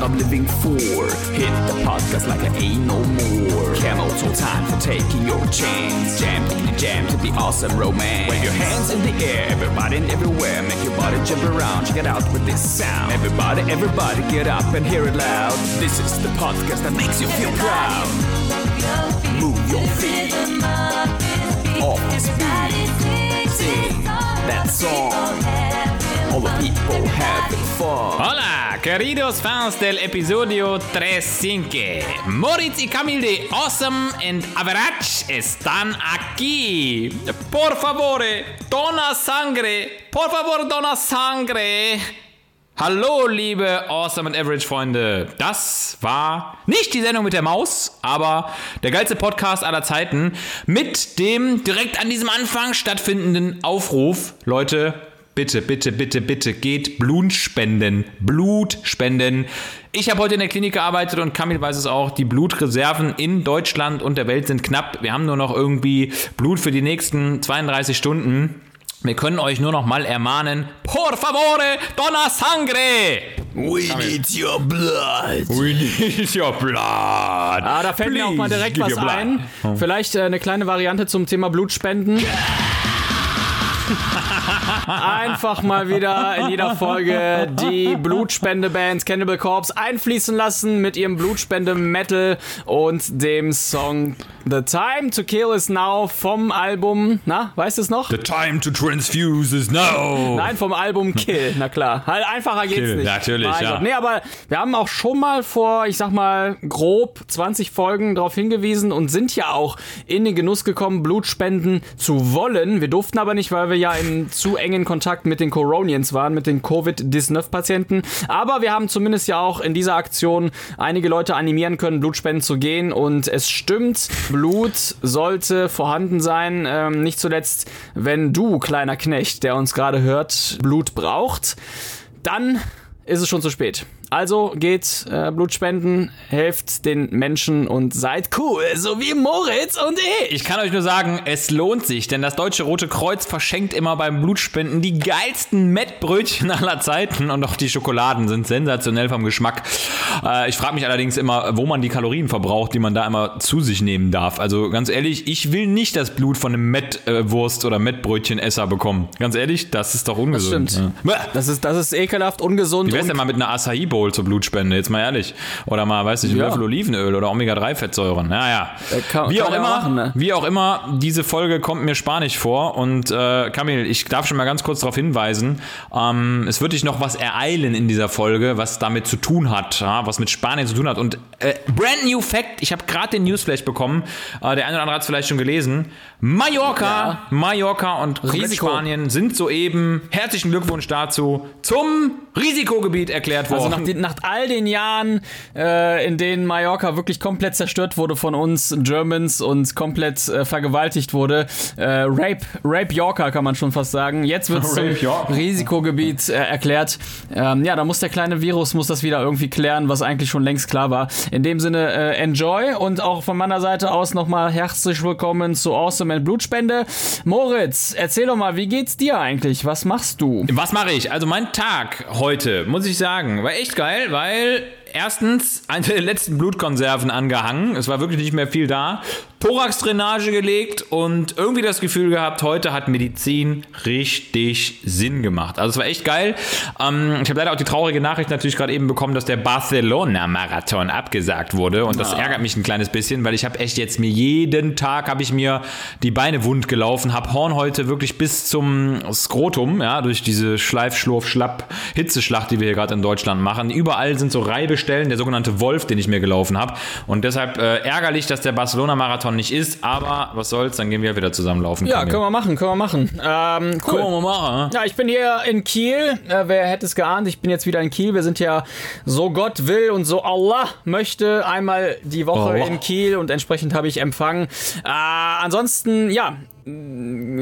what I'm living for. Hit the podcast like I ain't no more. Camel's no time for taking your chance. Jam to the jam to the awesome romance. Wave your hands in the air, everybody and everywhere. Make your body jump around, check it out with this sound. Everybody, everybody get up and hear it loud. This is the podcast that makes you feel proud. Move your feet off beat. Sing that song. Hola, queridos fans del episodio 35. Moritz y Camil de Awesome and Average están aquí. Por favore, dona sangre. Por favor, dona sangre. Hallo, liebe Awesome and Average Freunde. Das war nicht die Sendung mit der Maus, aber der geilste Podcast aller Zeiten mit dem direkt an diesem Anfang stattfindenden Aufruf. Leute, bitte, bitte, bitte, bitte geht Blut spenden. Blut spenden. Ich habe heute in der Klinik gearbeitet und Kamil weiß es auch, die Blutreserven in Deutschland und der Welt sind knapp. Wir haben nur noch irgendwie Blut für die nächsten 32 Stunden. Wir können euch nur noch mal ermahnen, por favore, donna sangre! We need your blood. We need your blood. Ah, da fällt mir auch mal direkt was ein. Vielleicht äh, eine kleine Variante zum Thema Blutspenden. Einfach mal wieder in jeder Folge die Blutspende-Bands Cannibal Corpse einfließen lassen mit ihrem Blutspende-Metal und dem Song The Time to Kill is Now vom Album, na, weißt du es noch? The time to transfuse is now. Nein, vom Album Kill, na klar. Halt einfacher geht's Kill, nicht. natürlich, Mein ja. Nee, aber wir haben auch schon mal vor, ich sag mal, grob 20 Folgen darauf hingewiesen und sind ja auch in den Genuss gekommen, Blutspenden zu wollen. Wir durften aber nicht, weil wir ja in zu engen Kontakt mit den Coronians waren, mit den Covid-19-Patienten. Aber wir haben zumindest ja auch in dieser Aktion einige Leute animieren können, Blutspenden zu gehen. Und es stimmt, Blut sollte vorhanden sein. Ähm, nicht zuletzt, wenn du, kleiner Knecht, der uns gerade hört, Blut braucht, dann ist es schon zu spät. Also geht äh, Blut spenden, helft den Menschen und seid cool, so wie Moritz und ich. Ich kann euch nur sagen, es lohnt sich, denn das Deutsche Rote Kreuz verschenkt immer beim Blutspenden die geilsten Mettbrötchen aller Zeiten und auch die Schokoladen sind sensationell vom Geschmack. Äh, ich frage mich allerdings immer, wo man die Kalorien verbraucht, die man da immer zu sich nehmen darf. Also ganz ehrlich, ich will nicht das Blut von einem Mettwurst- oder Mettbrötchenesser bekommen. Ganz ehrlich, das ist doch ungesund. stimmt. Ja. Das ist, das ist ekelhaft, ungesund. Wie wär's denn mal mit einer Acai Bowl zur Blutspende? Jetzt mal ehrlich. Oder mal, weiß nicht, ein Ja. Löffel Olivenöl oder Omega-3-Fettsäuren. Naja. Äh, kann- wie kann auch ja immer, machen, ne? wie auch immer, diese Folge kommt mir spanisch vor. Und äh, Kamil, ich darf schon mal ganz kurz darauf hinweisen, ähm, es wird dich noch was ereilen in dieser Folge, was damit zu tun hat, ja, was mit Spanien zu tun hat. Und äh, brand new fact, ich habe gerade den Newsflash bekommen, äh, der eine oder andere hat es vielleicht schon gelesen. Mallorca, Mallorca und. Spanien sind soeben, herzlichen Glückwunsch dazu, zum Risikogebiet erklärt worden. Also nach, all den Jahren, äh, in denen Mallorca wirklich komplett zerstört wurde von uns Germans und komplett äh, vergewaltigt wurde, äh, Rape, Rape Yorker kann man schon fast sagen. Jetzt wird es zum. Risikogebiet äh, erklärt. Ähm, ja, da muss der kleine Virus muss das wieder irgendwie klären, was eigentlich schon längst klar war. In dem Sinne äh, enjoy und auch von meiner Seite aus nochmal herzlich willkommen zu Awesome and Blutspende. Moritz, erzähl doch mal, wie geht's dir eigentlich? Was machst du? Was mache ich? Also mein Tag heute, muss ich sagen, war echt geil, weil erstens eine der letzten Blutkonserven angehangen. Es war wirklich nicht mehr viel da. Thoraxdrainage gelegt und irgendwie das Gefühl gehabt, heute hat Medizin richtig Sinn gemacht. Also es war echt geil. Ähm, ich habe leider auch die traurige Nachricht natürlich gerade eben bekommen, dass der Barcelona-Marathon abgesagt wurde und das ärgert mich ein kleines bisschen, weil ich habe echt jetzt mir jeden Tag habe ich mir die Beine wund gelaufen, habe Horn heute wirklich bis zum Skrotum, ja, durch diese Schleif, Schlurf, Schlapp, Hitzeschlacht, die wir hier gerade in Deutschland machen. Überall sind so Reibestellen, der sogenannte Wolf, den ich mir gelaufen habe. Und deshalb äh, ärgerlich, dass der Barcelona-Marathon nicht ist, aber was soll's, dann gehen wir wieder zusammen laufen. Ja, können wir machen, können wir machen. Ähm, cool. Können wir machen. Ja, ich bin hier in Kiel. Äh, wer hätte es geahnt? Ich bin jetzt wieder in Kiel. Wir sind ja so Gott will und so Allah möchte einmal die Woche Allah. in Kiel und entsprechend habe ich empfangen. Äh, ansonsten, ja,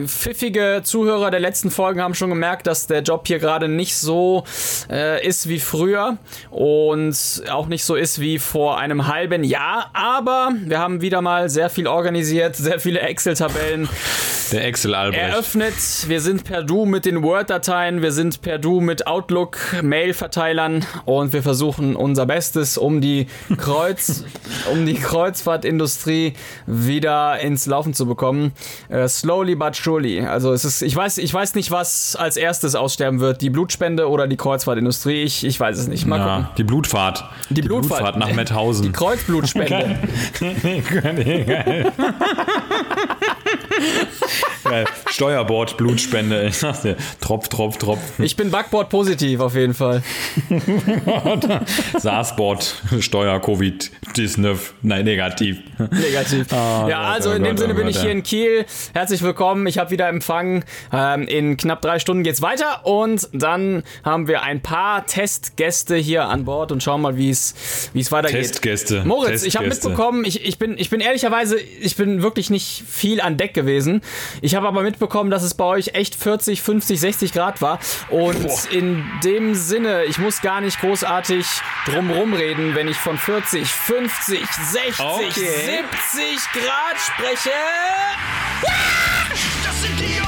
pfiffige Zuhörer der letzten Folgen haben schon gemerkt, dass der Job hier gerade nicht so äh, ist wie früher und auch nicht so ist wie vor einem halben Jahr. Aber wir haben wieder mal sehr viel organisiert, sehr viele Excel-Tabellen Der Excel Albrecht. eröffnet. Wir sind per Du mit den Word-Dateien, wir sind per Du mit Outlook-Mail-Verteilern und wir versuchen unser Bestes, um die Kreuz, um die Kreuzfahrtindustrie wieder ins Laufen zu bekommen. Äh, slowly but surely. Also es ist, ich weiß, ich weiß nicht, was als erstes aussterben wird, die Blutspende oder die Kreuzfahrtindustrie. Ich, ich weiß es nicht. Mal gucken. ja, die Blutfahrt. Die, Blutfahrt. nach Metthausen. Die Kreuzblutspende. Steuerbord, Blutspende. Ich. Tropf, Tropf, Tropf. ich bin Backboard positiv auf jeden Fall. SARS-Bord, Steuer, Covid, 19, nein, negativ. Negativ. ja, Gott, also oh in dem Gott, Sinne oh bin Gott, ich hier ja. in Kiel. Herzlich willkommen. Ich habe wieder Empfang. Ähm, in knapp drei Stunden geht's weiter und dann haben wir ein paar Testgäste hier an Bord und schauen mal, wie es es weitergeht. Testgäste. Moritz, ich habe Testgäste. mitbekommen, ich, ich, bin, ich bin ehrlicherweise, ich bin wirklich nicht viel an Deck gewesen. Ich habe aber mitbekommen, dass es bei euch echt 40, 50, 60 Grad war. Und in dem Sinne, ich muss gar nicht großartig drumrum reden, wenn ich von 40, 50, 60, Okay. 70 Grad spreche. Das sind die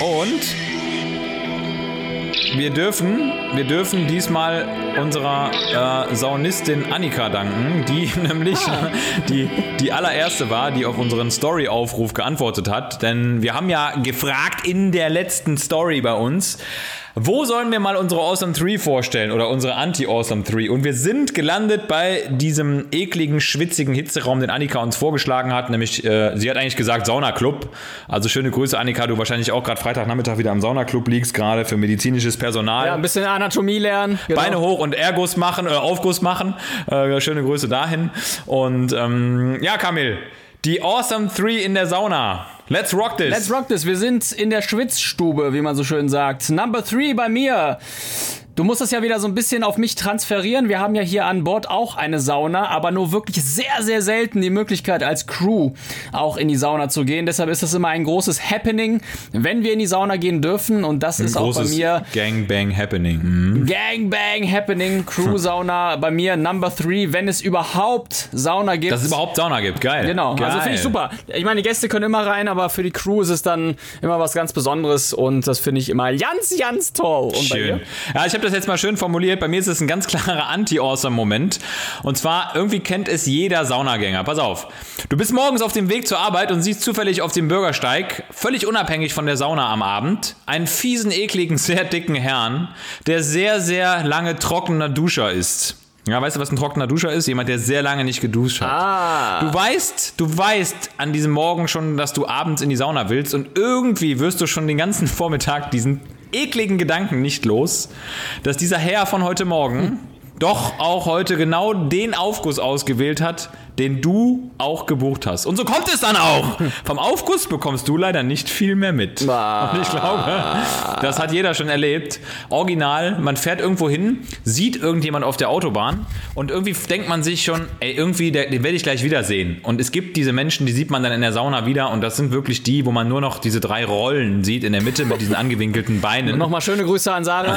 und wir dürfen, wir dürfen diesmal unserer äh, Saunistin Annika danken, die nämlich die, die allererste war, die auf unseren Story-Aufruf geantwortet hat. Denn wir haben ja gefragt in der letzten Story bei uns, wo sollen wir mal unsere Awesome 3 vorstellen oder unsere Anti-Awesome 3? Und wir sind gelandet bei diesem ekligen, schwitzigen Hitzeraum, den Annika uns vorgeschlagen hat. Nämlich, äh, sie hat eigentlich gesagt Saunaclub. Also schöne Grüße, Annika. Du wahrscheinlich auch gerade Freitagnachmittag wieder im Saunaclub liegst, gerade für medizinisches Personal. Ja, ein bisschen Anatomie lernen. Genau. Beine hoch und Erguss machen, äh, Aufguss machen. Äh, schöne Grüße dahin. Und ähm, ja, Kamil, die Awesome 3 in der Sauna. Let's rock this. Let's rock this. Wir sind in der Schwitzstube, wie man so schön sagt. Number three bei mir. Du musst das ja wieder so ein bisschen auf mich transferieren. Wir haben ja hier an Bord auch eine Sauna, aber nur wirklich sehr, sehr selten die Möglichkeit als Crew auch in die Sauna zu gehen. Deshalb ist das immer ein großes Happening, wenn wir in die Sauna gehen dürfen. Und das ist auch bei mir Gangbang Happening. Mhm. Gangbang Happening, Crew Sauna. Bei mir Number three, wenn es überhaupt Sauna gibt. Dass es überhaupt Sauna gibt. Geil. Genau, Geil. also finde ich super. Ich meine, die Gäste können immer rein, aber für die Crew ist es dann immer was ganz Besonderes und das finde ich immer ganz, ganz toll. Und Schön. Ja, ich habe das jetzt mal schön formuliert. Bei mir ist es ein ganz klarer Anti-Awesome-Moment. Und zwar, irgendwie kennt es jeder Saunagänger. Pass auf. Du bist morgens auf dem Weg zur Arbeit und siehst zufällig auf dem Bürgersteig, völlig unabhängig von der Sauna am Abend, einen fiesen, ekligen, sehr dicken Herrn, der sehr, sehr lange trockener Duscher ist. Ja, weißt du, was ein trockener Duscher ist? Jemand, der sehr lange nicht geduscht hat. Ah. Du weißt, du weißt an diesem Morgen schon, dass du abends in die Sauna willst und irgendwie wirst du schon den ganzen Vormittag diesen ekligen Gedanken nicht los, dass dieser Herr von heute Morgen doch auch heute genau den Aufguss ausgewählt hat, den du auch gebucht hast. Und so kommt es dann auch. Vom Aufguss bekommst du leider nicht viel mehr mit. Und ich glaube, das hat jeder schon erlebt. Original, man fährt irgendwo hin, sieht irgendjemand auf der Autobahn und irgendwie denkt man sich schon, ey, irgendwie, der- den werde ich gleich wiedersehen. Und es gibt diese Menschen, die sieht man dann in der Sauna wieder und das sind wirklich die, wo man nur noch diese drei Rollen sieht in der Mitte mit diesen angewinkelten Beinen. Nochmal schöne Grüße an Sarah.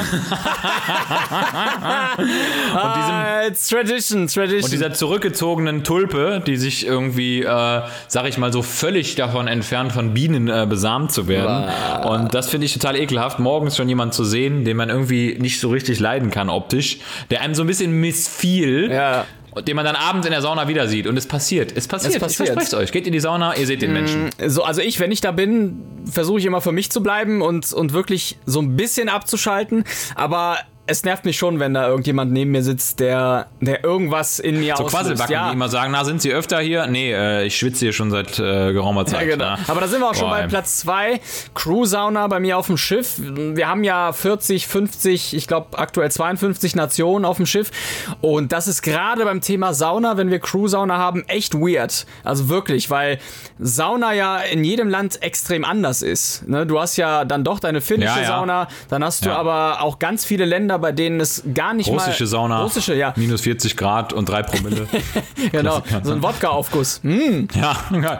und diesem ah, it's tradition, tradition. Und dieser zurückgezogenen Tulpe, die sich irgendwie, äh, sag ich mal, so völlig davon entfernt, von Bienen äh, besamt zu werden. Und das finde ich total ekelhaft, morgens schon jemanden zu sehen, den man irgendwie nicht so richtig leiden kann optisch, der einem so ein bisschen missfiel. Ja. Den man dann abends in der Sauna wieder sieht. Und es passiert. Es passiert. Es passiert. Ich verspreche euch. Geht in die Sauna, ihr seht den Menschen. so, also ich, wenn ich da bin, versuche ich immer für mich zu bleiben und, und wirklich so ein bisschen abzuschalten. Aber es nervt mich schon, wenn da irgendjemand neben mir sitzt, der, der irgendwas in mir So auslöst. Quasselbacken, ja. die immer sagen, na, sind sie öfter hier? Nee, äh, ich schwitze hier schon seit äh, geraumer Zeit. Ja, genau. na. Aber da sind wir auch schon Boah, bei ey. Platz 2. Crew-Sauna bei mir auf dem Schiff. Wir haben ja 40, 50, ich glaube aktuell 52 Nationen auf dem Schiff. Und das ist gerade beim Thema Sauna, wenn wir Crew-Sauna haben, echt weird. Also wirklich, weil Sauna ja in jedem Land extrem anders ist. Ne? Du hast ja dann doch deine finnische Ja. Sauna, dann hast du aber auch ganz viele Länder, bei denen es gar nicht Russische mal... Sauna, Russische, ja. minus 40 Grad und 3 Promille. Genau, so ein Wodka-Aufguss. Hm, ja,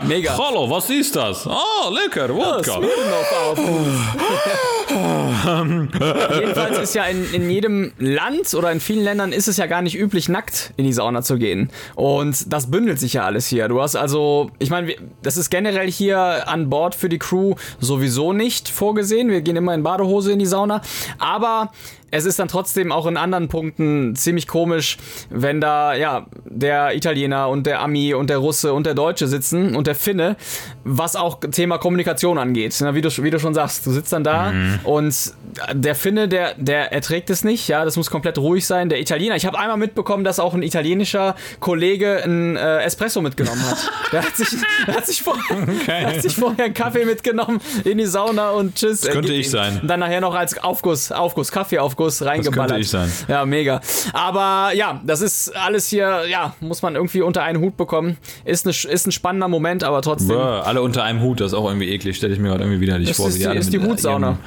Mega. Hallo, was ist das? Oh, lecker, Wodka. Jedenfalls ist ja in, in jedem Land oder in vielen Ländern ist es ja gar nicht üblich, nackt in die Sauna zu gehen. Und das bündelt sich ja alles hier. Du hast also, ich meine, das ist generell hier an Bord für die Crew sowieso nicht vorgesehen. Wir gehen immer in Badehose in die Sauna. Aber es ist dann trotzdem auch in anderen Punkten ziemlich komisch, wenn da ja der Italiener und der Ami und der Russe und der Deutsche sitzen und der Finne, was auch Thema Kommunikation angeht. Na, wie, du, wie du schon sagst, du sitzt dann da und der Finne, der, der erträgt es nicht, ja, das muss komplett ruhig sein. Der Italiener, ich habe einmal mitbekommen, dass auch ein italienischer Kollege ein äh, Espresso mitgenommen hat. Der hat sich, der hat sich, vorher, der hat sich vorher einen Kaffee mitgenommen in die Sauna und tschüss. Das könnte ich sein. Und dann nachher noch als Aufguss, Aufguss, Kaffeeaufguss reingeballert. ich sein. Ja, mega. Aber ja, das ist alles hier, ja, muss man irgendwie unter einen Hut bekommen. Ist, ne, ist ein spannender Moment, aber trotzdem. Bäh, alle unter einem Hut, das ist auch irgendwie eklig. Stelle ich mir gerade irgendwie widerlich Das vor. ist wie die- ist die Hutsauna.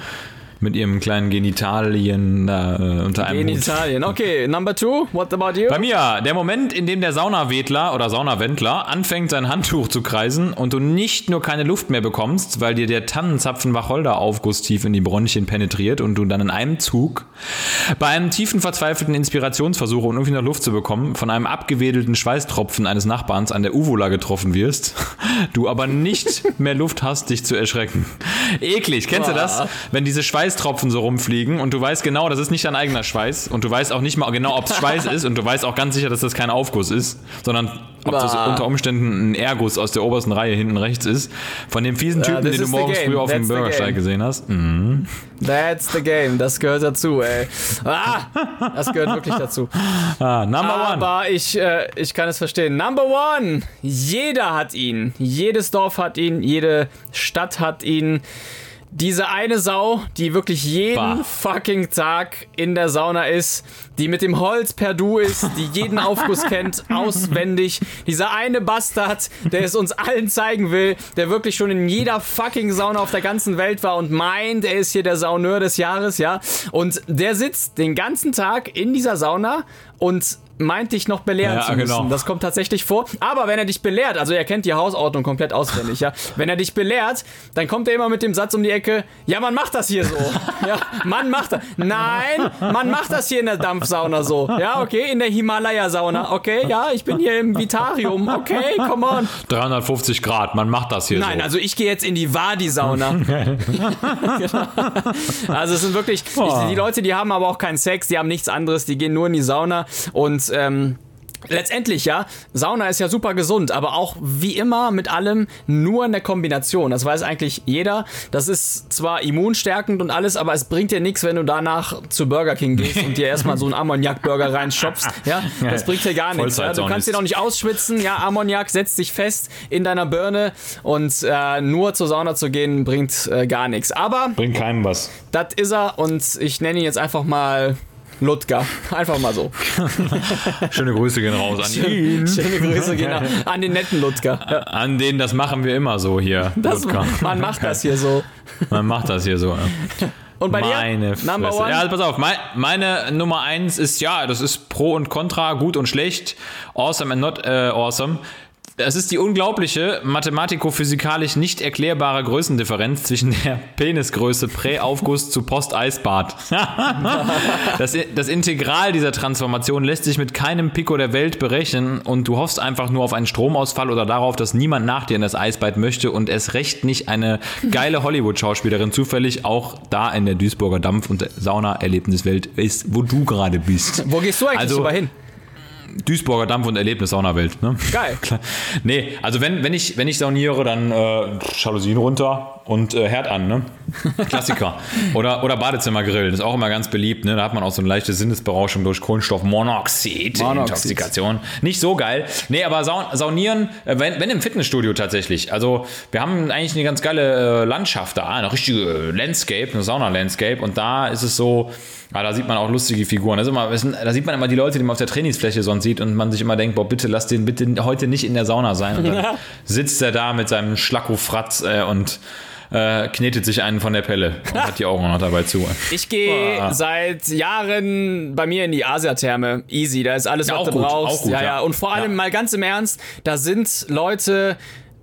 Mit ihrem kleinen Genitalien da äh, unter einem In Hut. Okay, number two, what about you? Bei mir, der Moment, in dem der Saunawedler oder Saunawendler anfängt, sein Handtuch zu kreisen und du nicht nur keine Luft mehr bekommst, weil dir der Tannenzapfen Wacholder-Aufguss tief in die Bronchien penetriert und du dann in einem Zug bei einem tiefen verzweifelten Inspirationsversuch, um irgendwie noch Luft zu bekommen, von einem abgewedelten Schweißtropfen eines Nachbarns an der Uvula getroffen wirst, du aber nicht mehr Luft hast, dich zu erschrecken. Eklig, kennst du das? Wenn diese Schweißtropfen so rumfliegen und du weißt genau, das ist nicht dein eigener Schweiß und du weißt auch nicht mal genau, ob es Schweiß ist und du weißt auch ganz sicher, dass das kein Aufguss ist, sondern ob das Bah. unter Umständen ein Erguss aus der obersten Reihe hinten rechts ist. Von dem fiesen Typen, this den du morgens früh auf dem That's Bürgersteig gesehen hast. Mhm. That's the game. Das gehört dazu, ey. Ah, das gehört wirklich dazu. Ah, number one. Aber ich, äh, ich kann es verstehen. Number one. Jeder hat ihn. Jedes Dorf hat ihn. Jede Stadt hat ihn. Diese eine Sau, die wirklich jeden Bah. fucking Tag in der Sauna ist, die mit dem Holz per Du ist, die jeden Aufguss kennt, auswendig. Dieser eine Bastard, der es uns allen zeigen will, der wirklich schon in jeder fucking Sauna auf der ganzen Welt war und meint, er ist hier der Sauneur des Jahres, ja. Und der sitzt den ganzen Tag in dieser Sauna und meint dich noch belehren Ja, zu müssen. genau. Das kommt tatsächlich vor. Aber wenn er dich belehrt, also er kennt die Hausordnung komplett auswendig, ja. Wenn er dich belehrt, dann kommt er immer mit dem Satz um die Ecke, ja, man macht das hier so. Ja, man macht das. Nein, man macht das hier in der Dampfsauna so. Ja, okay, in der Himalaya-Sauna. Okay, ja, ich bin hier im Vitarium. Okay, come on. 350 Grad, man macht das hier Nein, so. also ich gehe jetzt in die Wadi-Sauna. Genau. Also es sind wirklich, ich, die Leute, die haben aber auch keinen Sex, die haben nichts anderes, die gehen nur in die Sauna und ähm, Letztendlich ja, Sauna ist ja super gesund, aber auch wie immer mit allem nur in der Kombination. Das weiß eigentlich jeder. Das ist zwar immunstärkend und alles, aber es bringt dir nichts, wenn du danach zu Burger King gehst und dir erstmal so einen Ammoniak-Burger reinschopfst. Ja, das bringt dir gar nichts. Ja? Du kannst dir noch nicht ausschwitzen. Ja, Ammoniak setzt sich fest in deiner Birne und äh, nur zur Sauna zu gehen bringt äh, gar nichts. Aber Bringt keinem was. das ist er und ich nenne ihn jetzt einfach mal Ludger. Einfach mal so. Schöne Grüße gehen raus an ihn. Schöne Grüße gehen an den netten Ludger. An den, das machen wir immer so hier. das, man macht das hier so. Man macht das hier so. ja. Und bei Meine dir? Number one? Ja, also pass auf. Mein, meine Nummer eins ist, ja, das ist Pro und Contra, gut und schlecht, awesome and not äh, awesome. Das ist die unglaubliche, mathematiko-physikalisch nicht erklärbare Größendifferenz zwischen der Penisgröße Präaufguss zu Posteisbad. das, das Integral dieser Transformation lässt sich mit keinem Pico der Welt berechnen und du hoffst einfach nur auf einen Stromausfall oder darauf, dass niemand nach dir in das Eisbad möchte und es recht nicht eine geile Hollywood-Schauspielerin zufällig auch da in der Duisburger Dampf- und Sauna-Erlebniswelt ist, wo du gerade bist. Wo gehst du eigentlich Also- hin? Duisburger Dampf- und Erlebnis-Saunawelt. Ne? Geil. Nee, also wenn, wenn, ich, wenn ich sauniere, dann äh, Jalousien runter und äh, Herd an, ne? Klassiker. oder, oder Badezimmergrill, das ist auch immer ganz beliebt, ne? Da hat man auch so eine leichte Sinnesberauschung durch Kohlenstoffmonoxid, Monoxid. Intoxikation. Nicht so geil. Nee, aber Saun Saunieren, äh, wenn, wenn im Fitnessstudio tatsächlich. Also wir haben eigentlich eine ganz geile äh, Landschaft da, eine richtige Landscape, eine Sauna-Landscape und da ist es so, ja, da sieht man auch lustige Figuren. Das immer, da sieht man immer die Leute, die man auf der Trainingsfläche sonst sieht und man sich immer denkt, boah, bitte lass den bitte heute nicht in der Sauna sein. Und dann sitzt er da mit seinem Schlacko-Fratz äh, und äh, knetet sich einen von der Pelle und hat die Augen noch dabei zu. Ich gehe Ah. seit Jahren bei mir in die Asiatherme. Easy, da ist alles, Ja, was auch du gut, brauchst. auch gut, ja, ja. ja. Und vor allem mal ganz im Ernst, da sind Leute,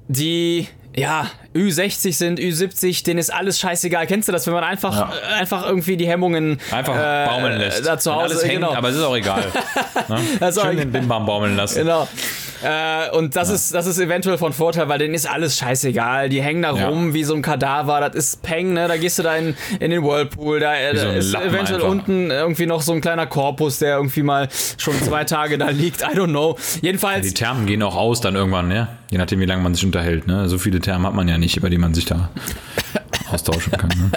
die ja, Ü60 sind, Ü70, denen ist alles scheißegal. Kennst du das, wenn man einfach, Ja. äh, einfach irgendwie die Hemmungen Einfach äh, baumeln lässt. da zu Hause, alles hängt, genau. aber es ist auch egal. Ne? Auch Schön egal. den Bimbam baumeln lassen. Genau. Äh, und das, ist, das ist eventuell von Vorteil, weil denen ist alles scheißegal. Die hängen da Ja. rum wie so ein Kadaver. Das ist Peng, ne? Da gehst du da in, in den Whirlpool. Da, äh, so da ist Lappen eventuell einfach. unten irgendwie noch so ein kleiner Korpus, der irgendwie mal schon zwei Tage da liegt. I don't know. Jedenfalls, Die Thermen gehen auch aus dann irgendwann, ne? Je nachdem, wie lange man sich unterhält. Ne? So viele Thermen hat man ja nicht, über die man sich da austauschen kann. Ne?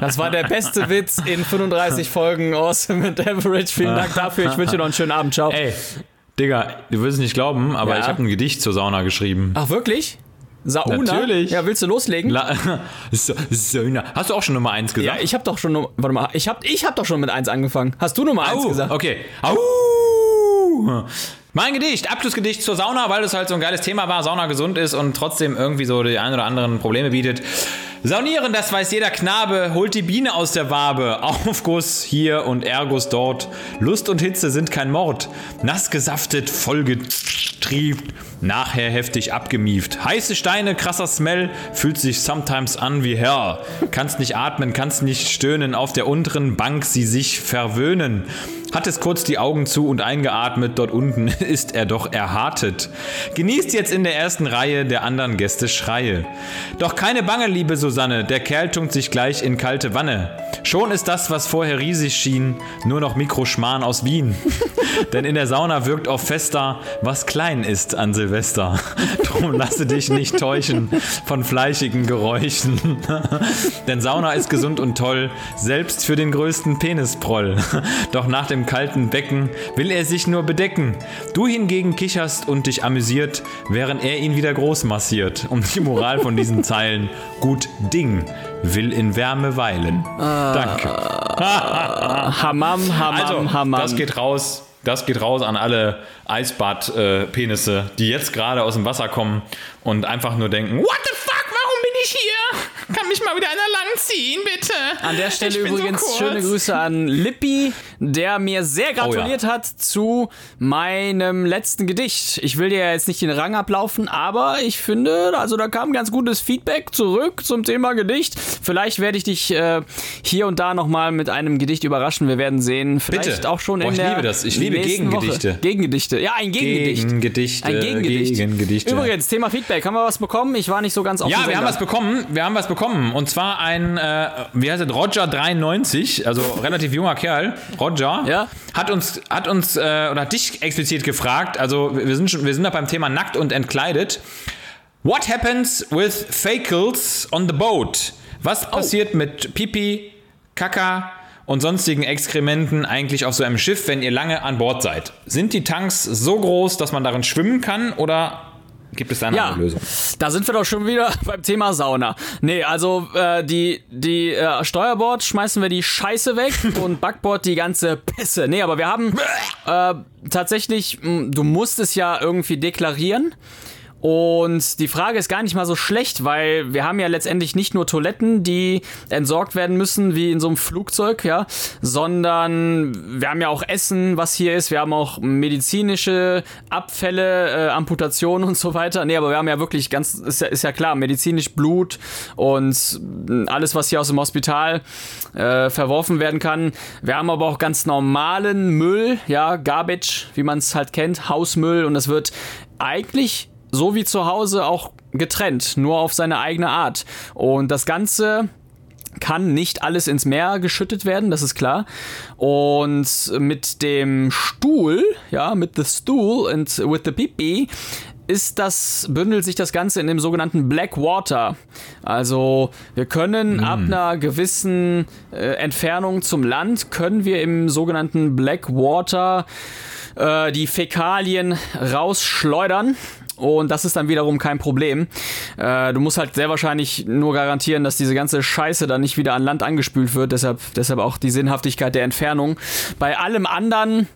das war der beste Witz in 35 Folgen Awesome and Average. Vielen Dank dafür. Ich wünsche dir noch einen schönen Abend. Ciao. Ey, Digga, du wirst es nicht glauben, aber Ja. ich habe ein Gedicht zur Sauna geschrieben. Ach, wirklich? Sauna? Natürlich. Ja, willst du loslegen? La so, Sauna. Hast du auch schon Nummer 1 ja, gesagt? ich habe doch schon, warte mal, ich habe ich hab doch schon mit 1 angefangen. Hast du Nummer 1 Au, gesagt? Okay. Au. Mein Gedicht, Abschlussgedicht zur Sauna, weil es halt so ein geiles Thema war, Sauna gesund ist und trotzdem irgendwie so die ein oder anderen Probleme bietet. Saunieren, das weiß jeder Knabe, holt die Biene aus der Wabe. Aufguss hier und Erguss dort. Lust und Hitze sind kein Mord. Nass gesaftet, vollgetrieft, nachher heftig abgemieft. Heiße Steine, krasser Smell, fühlt sich sometimes an wie Hell. Kannst nicht atmen, kannst nicht stöhnen, auf der unteren Bank sie sich verwöhnen. Hat es kurz die Augen zu und eingeatmet, dort unten ist er doch erhartet. Genießt jetzt in der ersten Reihe der anderen Gäste Schreie. Doch keine Bange, liebe Susanne, der Kerl tunkt sich gleich in kalte Wanne. Schon ist das, was vorher riesig schien, nur noch Mikroschmarrn aus Wien. Denn in der Sauna wirkt oft fester, was klein ist an Silvester. Drum lasse dich nicht täuschen von fleischigen Geräuschen. Denn Sauna ist gesund und toll, selbst für den größten Penisproll. Doch nach dem kalten Becken will er sich nur bedecken. Du hingegen kicherst und dich amüsiert, während er ihn wieder groß massiert. Und die Moral von diesen Zeilen, gut Ding, will in Wärme weilen. Danke. Hammam, Hammam, Also, Hammam. das geht raus. Das geht raus an alle Eisbad-Penisse, die jetzt gerade aus dem Wasser kommen und einfach nur denken, what the fuck, warum bin ich hier? Kann mich mal wieder einer langziehen, bitte? An der Stelle Ich so übrigens kurz. schöne Grüße an Lippi, der mir sehr gratuliert hat zu meinem letzten Gedicht. Ich will dir ja jetzt nicht den Rang ablaufen, aber ich finde, also da kam ganz gutes Feedback zurück zum Thema Gedicht. Vielleicht werde ich dich äh, hier und da nochmal mit einem Gedicht überraschen. Wir werden sehen. Vielleicht Bitte. auch schon Boah, in ich der liebe das. Ich liebe nächsten Gegengedichte. Woche. Gegengedichte. Ja, ein Gegengedicht. Gegengedichte, Ein Gegengedicht. Gegengedichte. Übrigens, Thema Feedback. Haben wir was bekommen? Ich war nicht so ganz auf Ja, dem wir haben was bekommen. Wir haben was bekommen. Und zwar ein, äh, wie heißt es, Roger93, also relativ junger Kerl, Roger, Ja. hat uns, hat uns, äh, oder hat dich explizit gefragt, also wir sind schon, wir sind da beim Thema nackt und entkleidet. What happens with Fecals on the boat? Was passiert mit Pipi, Kaka und sonstigen Exkrementen eigentlich auf so einem Schiff, wenn ihr lange an Bord seid? Sind die Tanks so groß, dass man darin schwimmen kann oder gibt es da eine Ja, Lösung? da sind wir doch schon wieder beim Thema Sauna. Nee, also äh, die, die äh, Steuerbord schmeißen wir die Scheiße weg und Backbord die ganze Pisse. Nee, aber wir haben äh, tatsächlich, mh, du musst es ja irgendwie deklarieren. Und die Frage ist gar nicht mal so schlecht, weil wir haben ja letztendlich nicht nur Toiletten, die entsorgt werden müssen, wie in so einem Flugzeug, ja, sondern wir haben ja auch Essen, was hier ist, wir haben auch medizinische Abfälle, äh, Amputationen und so weiter. Nee, aber wir haben ja wirklich ganz, ist ja, ist ja klar, medizinisch Blut und alles, was hier aus dem Hospital äh, verworfen werden kann. Wir haben aber auch ganz normalen Müll, ja, Garbage, wie man es halt kennt, Hausmüll und das wird eigentlich so wie zu Hause auch getrennt, nur auf seine eigene Art. Und das Ganze kann nicht alles ins Meer geschüttet werden, das ist klar. Und mit dem Stuhl, ja, mit the stool and with the pipi, ist das, bündelt sich das Ganze in dem sogenannten Black Water. Also wir können ab einer gewissen äh, Entfernung zum Land, können wir im sogenannten Black Water äh, die Fäkalien rausschleudern. Und das ist dann wiederum kein Problem. Äh, du musst halt sehr wahrscheinlich nur garantieren, dass diese ganze Scheiße dann nicht wieder an Land angespült wird. Deshalb, deshalb auch die Sinnhaftigkeit der Entfernung. Bei allem anderen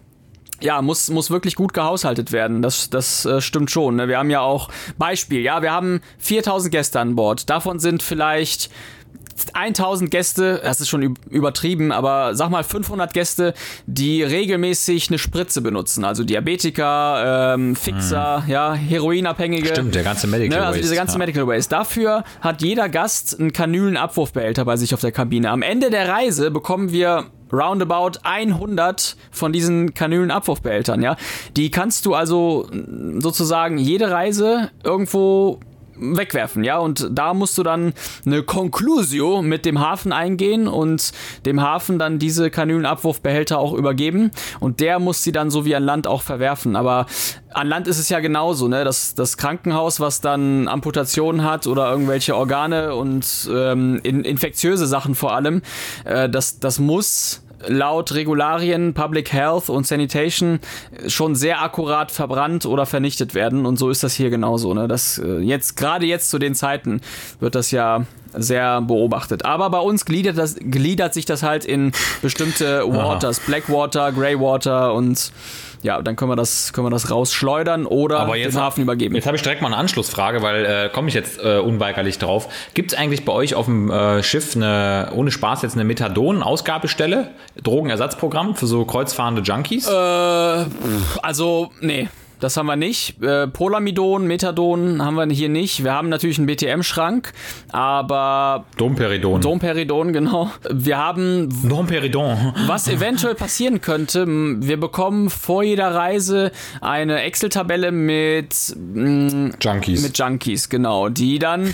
ja, muss, muss wirklich gut gehaushaltet werden. Das, das äh, stimmt schon. Ne? Wir haben ja auch Beispiel, ja, wir haben 4000 Gäste an Bord. Davon sind vielleicht 1000 Gäste, das ist schon üb- übertrieben, aber sag mal 500 Gäste, die regelmäßig eine Spritze benutzen. Also Diabetiker, ähm, Fixer, ja, Heroinabhängige. Stimmt, der ganze Medical Ne, also Waste, diese ganze ja. Medical Waste. Dafür hat jeder Gast einen Kanülenabwurfbehälter bei sich auf der Kabine. Am Ende der Reise bekommen wir roundabout 100 von diesen Kanülenabwurfbehältern, ja. Die kannst du also sozusagen jede Reise irgendwo wegwerfen, ja, und da musst du dann eine Conclusio mit dem Hafen eingehen und dem Hafen dann diese Kanülenabwurfbehälter auch übergeben. Und der muss sie dann so wie an Land auch verwerfen, aber an Land ist es ja genauso, ne, das, das Krankenhaus, was dann Amputationen hat oder irgendwelche Organe und ähm, in, infektiöse Sachen vor allem, äh, das, das muss laut Regularien Public Health und Sanitation schon sehr akkurat verbrannt oder vernichtet werden und so ist das hier genauso. Ne? Das äh, jetzt gerade jetzt zu den Zeiten wird das ja sehr beobachtet. Aber bei uns gliedert, das, gliedert sich das halt in bestimmte Waters, Blackwater, Greywater und ja, dann können wir das, können wir das rausschleudern oder Aber jetzt den Hafen übergeben. Jetzt habe ich direkt mal eine Anschlussfrage, weil äh, komme ich jetzt äh, unweigerlich drauf. Gibt es eigentlich bei euch auf dem äh, Schiff eine, ohne Spaß jetzt eine Methadon-Ausgabestelle, Drogenersatzprogramm für so kreuzfahrende Junkies? Also, nee. Das haben wir nicht. Äh, Polamidon, Methadon haben wir hier nicht. Wir haben natürlich einen BTM-Schrank, aber Domperidon. Domperidon, genau. Wir haben, Domperidon. was eventuell passieren könnte, wir bekommen vor jeder Reise eine Excel-Tabelle mit, m, Junkies. mit Junkies, genau, die dann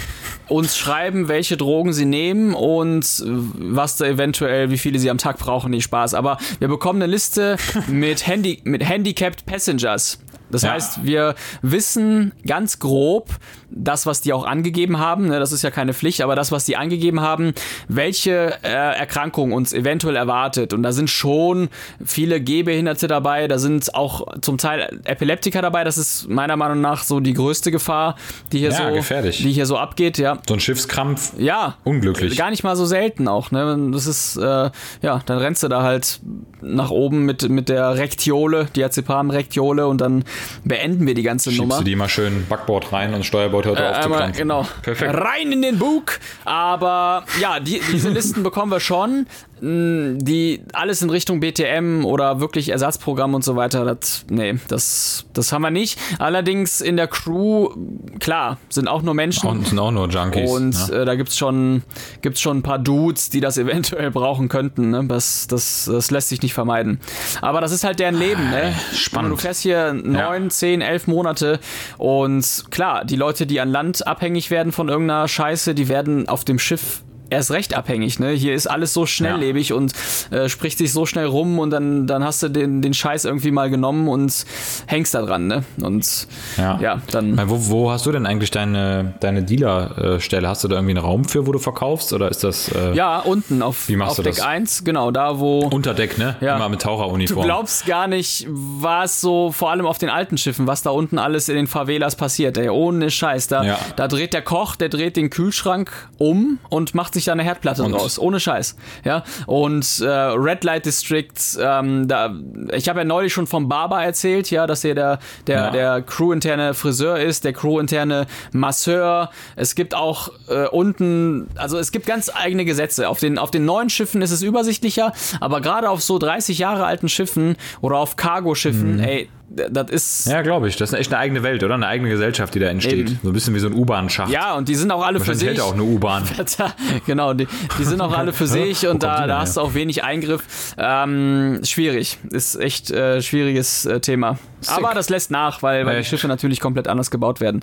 uns schreiben, welche Drogen sie nehmen und was da eventuell, wie viele sie am Tag brauchen, nicht Spaß. Aber wir bekommen eine Liste mit, Handy, mit Handicapped Passengers. Das Ja. heißt, wir wissen ganz grob, das, was die auch angegeben haben, ne, das ist ja keine Pflicht, aber das, was die angegeben haben, welche äh, Erkrankung uns eventuell erwartet. Und da sind schon viele Gehbehinderte dabei, da sind auch zum Teil Epileptiker dabei. Das ist meiner Meinung nach so die größte Gefahr, die hier, Ja, so, gefährlich. die hier so abgeht. Ja, So ein Schiffskrampf. ja. Unglücklich. Gar nicht mal so selten auch, ne? Das ist, äh, ja, dann rennst du da halt nach oben mit, mit der Rektiole, Diazepam-Rektiole und dann beenden wir die ganze Schiebst Nummer. du die mal schön Backbord rein und Steuerbord hört Äh, auf zu einmal, genau. Perfekt. Rein in den Bug. Aber ja, die, diese Listen bekommen wir schon. Die alles in Richtung BTM oder wirklich Ersatzprogramm und so weiter. Das, nee, das, das haben wir nicht. Allerdings in der Crew, klar, sind auch nur Menschen. Und sind auch nur Junkies. Und ja. äh, da gibt's schon, gibt's schon ein paar Dudes, die das eventuell brauchen könnten. Ne? Das, das, das lässt sich nicht vermeiden. Aber das ist halt deren Leben. Ne? spannend. Du fährst hier neun, zehn, elf Monate und klar, die Leute, die an Land abhängig werden von irgendeiner Scheiße, die werden auf dem Schiff erst recht abhängig, ne? Hier ist alles so schnelllebig und äh, spricht sich so schnell rum und dann, dann hast du den, den Scheiß irgendwie mal genommen und hängst da dran, ne? Und Ja. ja, dann. Weil Wo, wo hast du denn eigentlich deine, deine Dealer-Stelle? Hast du da irgendwie einen Raum für, wo du verkaufst? Oder ist das äh, Ja, unten auf, Wie machst auf du Deck das? 1, genau, da wo. Unterdeck, ne? Ja. Immer mit Du Taucheruniform. glaubst gar nicht, was so, vor allem auf den alten Schiffen, was da unten alles in den Favelas passiert, ey. Ohne Scheiß. Da, Ja. da dreht der Koch, der dreht den Kühlschrank um und macht sich da eine Herdplatte Und- draus. Ohne Scheiß. Ja. Und äh, Red Light District, ähm, da, ich habe ja neulich schon vom Barber erzählt, ja, dass er der, der, Ja. der crewinterne Friseur ist, der crewinterne Masseur. Es gibt auch äh, unten, also es gibt ganz eigene Gesetze. Auf den, auf den neuen Schiffen ist es übersichtlicher, aber gerade auf so 30 Jahre alten Schiffen oder auf Cargoschiffen, ey, das ist. Ja, glaube ich. Das ist echt eine eigene Welt, oder? Eine eigene Gesellschaft, die da entsteht. Eben. So ein bisschen wie so ein U-Bahn-Schacht. Ja, und die sind auch alle für hält sich. er auch eine U-Bahn. genau, die, die sind auch alle für sich und Wo kommt da, da her? hast du auch wenig Eingriff. Ähm, schwierig. Ist echt äh, schwieriges äh, Thema. Aber das lässt nach, weil, weil die? Schiffe natürlich komplett anders gebaut werden.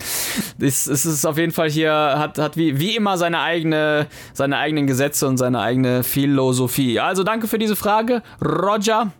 Es, es ist auf jeden Fall hier, hat, hat wie, wie immer seine eigene, seine eigenen Gesetze und seine eigene Philosophie. Also danke für diese Frage, Roger.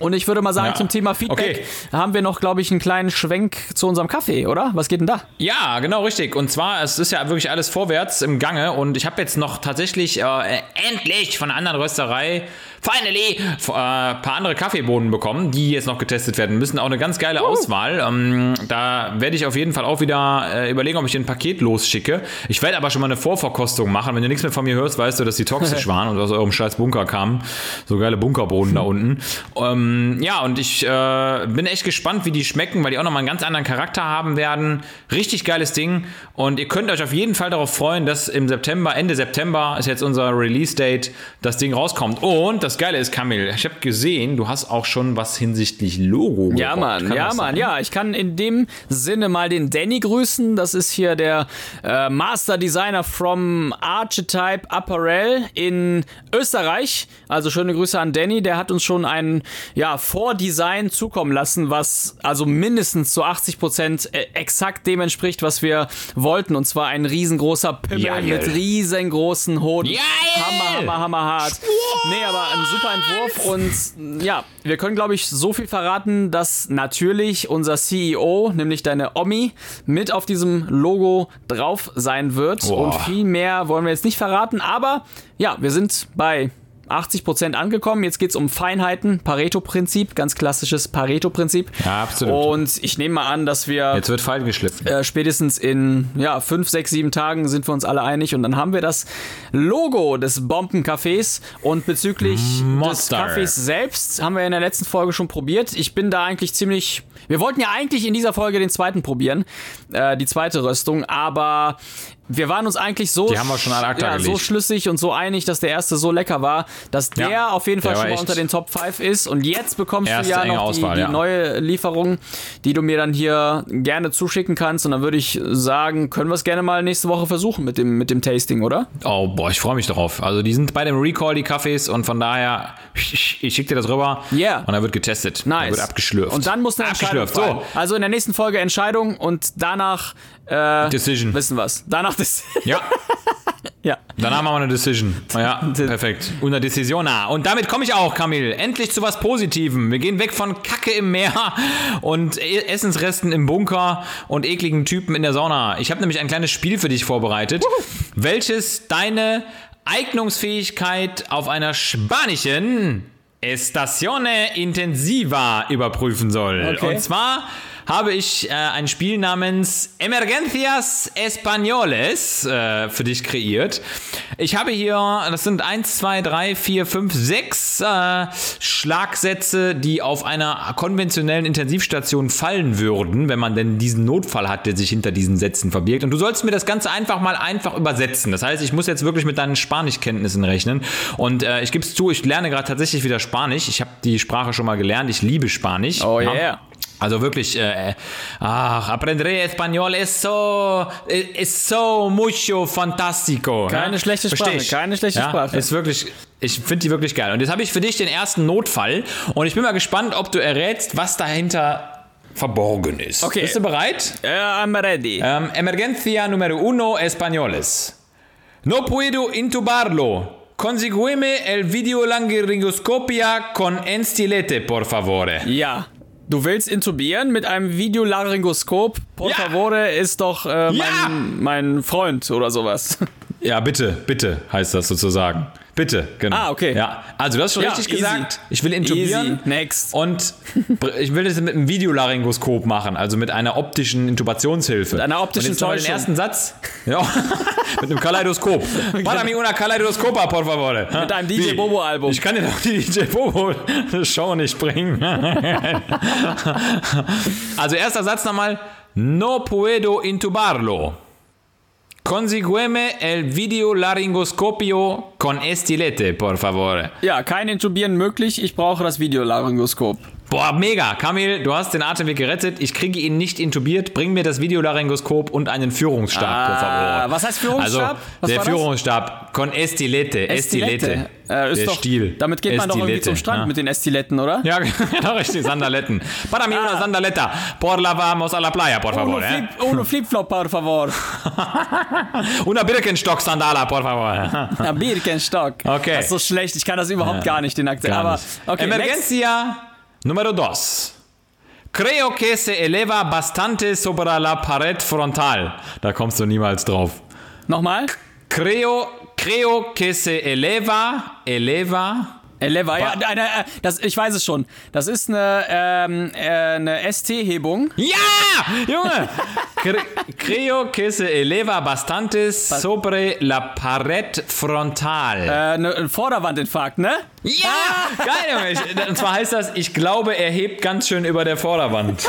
Und ich würde mal sagen, Ja. zum Thema Feedback Okay. haben wir noch, glaube ich, einen kleinen Schwenk zu unserem Kaffee, oder? Was geht denn da? Ja, genau richtig. Und zwar, es ist ja wirklich alles vorwärts im Gange. Und ich habe jetzt noch tatsächlich äh, endlich von einer anderen Rösterei finally äh, ein paar andere Kaffeebohnen bekommen, die jetzt noch getestet werden müssen. Auch eine ganz geile Auswahl. Ähm, da werde ich auf jeden Fall auch wieder äh, überlegen, ob ich den Paket losschicke. Ich werde aber schon mal eine Vorverkostung machen. Wenn du nichts mehr von mir hörst, weißt du, dass die toxisch waren und aus eurem scheiß Bunker kamen. So geile Bunkerbohnen da unten. Ähm, ja, und ich äh, bin echt gespannt, wie die schmecken, weil die auch nochmal einen ganz anderen Charakter haben werden. Richtig geiles Ding. Und ihr könnt euch auf jeden Fall darauf freuen, dass im September, Ende September ist jetzt unser Release-Date, das Ding rauskommt. Und das Geile ist, Kamil, ich habe gesehen, du hast auch schon was hinsichtlich Logo Ja. Mann, ja, das Mann, sein? ja. Ich kann in dem Sinne mal den Danny grüßen. Das ist hier der äh, Master Designer from Archetype Apparel in Österreich. Also schöne Grüße an Danny. Der hat uns schon ein ja, Vordesign zukommen lassen, was also mindestens zu 80 Prozent äh, exakt dem entspricht, was wir wollten. Und zwar ein riesengroßer Pimmel Geil. mit riesengroßen Hoden. Geil. Hammer, hammer, hammer hart. Nee, aber ein super Entwurf und ja, wir können glaube ich so viel verraten, dass natürlich unser CEO, nämlich deine Omi, mit auf diesem Logo drauf sein wird Boah. und viel mehr wollen wir jetzt nicht verraten, aber ja, wir sind bei 80% angekommen. Jetzt geht's um Feinheiten, Pareto-Prinzip, ganz klassisches Pareto-Prinzip. Ja, absolut. Und ich nehme mal an, dass wir Jetzt wird feil geschliffen. äh, spätestens in ja, fünf, sechs, sieben Tagen sind wir uns alle einig und dann haben wir das Logo des Bombencafés und bezüglich des Monster. Kaffees selbst haben wir in der letzten Folge schon probiert. Ich bin da eigentlich ziemlich. Wir wollten ja eigentlich in dieser Folge den zweiten probieren, äh, die zweite Röstung, aber wir waren uns eigentlich so, wir ja, so schlüssig und so einig, dass der erste so lecker war, dass der Ja, auf jeden Fall schon mal unter den Top 5 ist. Und jetzt bekommst du ja noch Auswahl, die, die ja. neue Lieferung, die du mir dann hier gerne zuschicken kannst. Und dann würde ich sagen, können wir es gerne mal nächste Woche versuchen mit dem, mit dem Tasting, oder? Oh, boah, ich freue mich darauf. Also, die sind bei dem Recall, die Kaffees, und von daher, ich schicke dir das rüber. Yeah. Und dann wird getestet. Nice. Dann wird abgeschlürft. Und dann muss eine Entscheidung Abgeschlürft, fallen. so. Also in der nächsten Folge Entscheidung und danach äh, Decision. wissen wir's. Danach das. Ja, ja. danach machen wir eine Decision. Ja, perfekt. Una decisiona. Und damit komme ich auch, Kamil. Endlich zu was Positivem. Wir gehen weg von Kacke im Meer und E- Essensresten im Bunker und ekligen Typen in der Sauna. Ich habe nämlich ein kleines Spiel für dich vorbereitet, welches deine Eignungsfähigkeit auf einer spanischen Estazione Intensiva überprüfen soll. Okay. Und zwar habe ich äh, ein Spiel namens Emergencias Españoles äh, für dich kreiert. Ich habe hier, das sind 1, 2, 3, 4, 5, 6 äh, Schlagsätze, die auf einer konventionellen Intensivstation fallen würden, wenn man denn diesen Notfall hat, der sich hinter diesen Sätzen verbirgt. Und du sollst mir das Ganze einfach mal einfach übersetzen. Das heißt, ich muss jetzt wirklich mit deinen Spanischkenntnissen rechnen. Und äh, ich gebe es zu, ich lerne gerade tatsächlich wieder Spanisch. Ich habe die Sprache schon mal gelernt. Ich liebe Spanisch. Oh Ja. Also wirklich, äh, ach, aprendré español es so, es so mucho fantástico. Keine schlechte Versteh Sprache, ich. keine schlechte ja, Sprache. Ist wirklich, ich finde die wirklich geil. Und jetzt habe ich für dich den ersten Notfall und ich bin mal gespannt, ob du errätst, was dahinter verborgen ist. Okay. Bist du bereit? Yeah, I'm ready. Ähm, emergencia número uno españoles. No puedo intubarlo. Consígueme el videolaryngoscopia con enstilete, por favore. Ja. Du willst intubieren mit einem Videolaryngoskop? Por Ja. favore ist doch äh, mein, Ja. mein Freund oder sowas. Ja, bitte, bitte heißt das sozusagen. Bitte, genau. Ah, okay. Ja, also du hast schon Ja, richtig easy. gesagt. Ich will intubieren. Easy. Next. Und ich will das mit einem Videolaryngoskop machen, also mit einer optischen Intubationshilfe. Mit einer optischen Und jetzt. Den ersten Satz. Ja, mit einem Kaleidoskop. Para mi una kaleidoscopa, por favor. Mit einem DJ Wie? Bobo Album. Ich kann dir doch die DJ Bobo Show nicht bringen. also erster Satz nochmal. No puedo intubarlo. Consigueme el videolaryngoscopio con estilete, por favor. Ja, kein Intubieren möglich. Ich brauche das Videolaryngoskop. Boah, mega. Kamil, du hast den Atemweg gerettet. Ich kriege ihn nicht intubiert. Bring mir das Videolaryngoskop und einen Führungsstab, por favor. was heißt Führungsstab? Also, Was der? Führungsstab. Con Estilette. Estilette. Äh, ist der doch, Stiel. Damit geht man doch irgendwie Estilette, zum Strand ja. mit den Estiletten, oder? Ja, genau, richtig, Sandaletten. Para mí una sandaleta. Por la vamos a la playa, por favor. Uno, Eh? flip, uno flip-flop, por favor. Una Birkenstock-Sandala, por favor. Ja, Birkenstock. Okay. Das ist so schlecht, ich kann das überhaupt gar nicht, den Akzent. Aber, okay, next. Número dos. Creo que se eleva bastante sobre la pared frontal. Da kommst du niemals drauf. Nochmal. Creo, creo que se eleva, eleva. Eleva, ja, eine, äh, das, ich weiß es schon. Das ist eine, ähm, äh, eine ST-Hebung. Ja, Junge. Cre- Creo que se eleva bastante sobre la pared frontal. Äh, eine, ein Vorderwandinfarkt, ne? Ja, geil, Junge. Und zwar heißt das, ich glaube, er hebt ganz schön über der Vorderwand.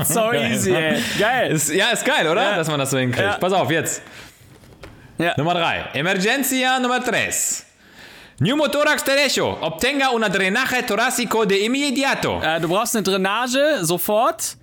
It's so easy, ey. Geil. Ist, ja, ist geil, oder? Ja. Dass man das so hinkriegt. Ja. Pass auf, jetzt. Ja. Nummer 3. Emergencia Nummer 3. Pneumothorax derecho. Obtenga una drenaje torácico de inmediato. Äh, du brauchst eine Drainage sofort.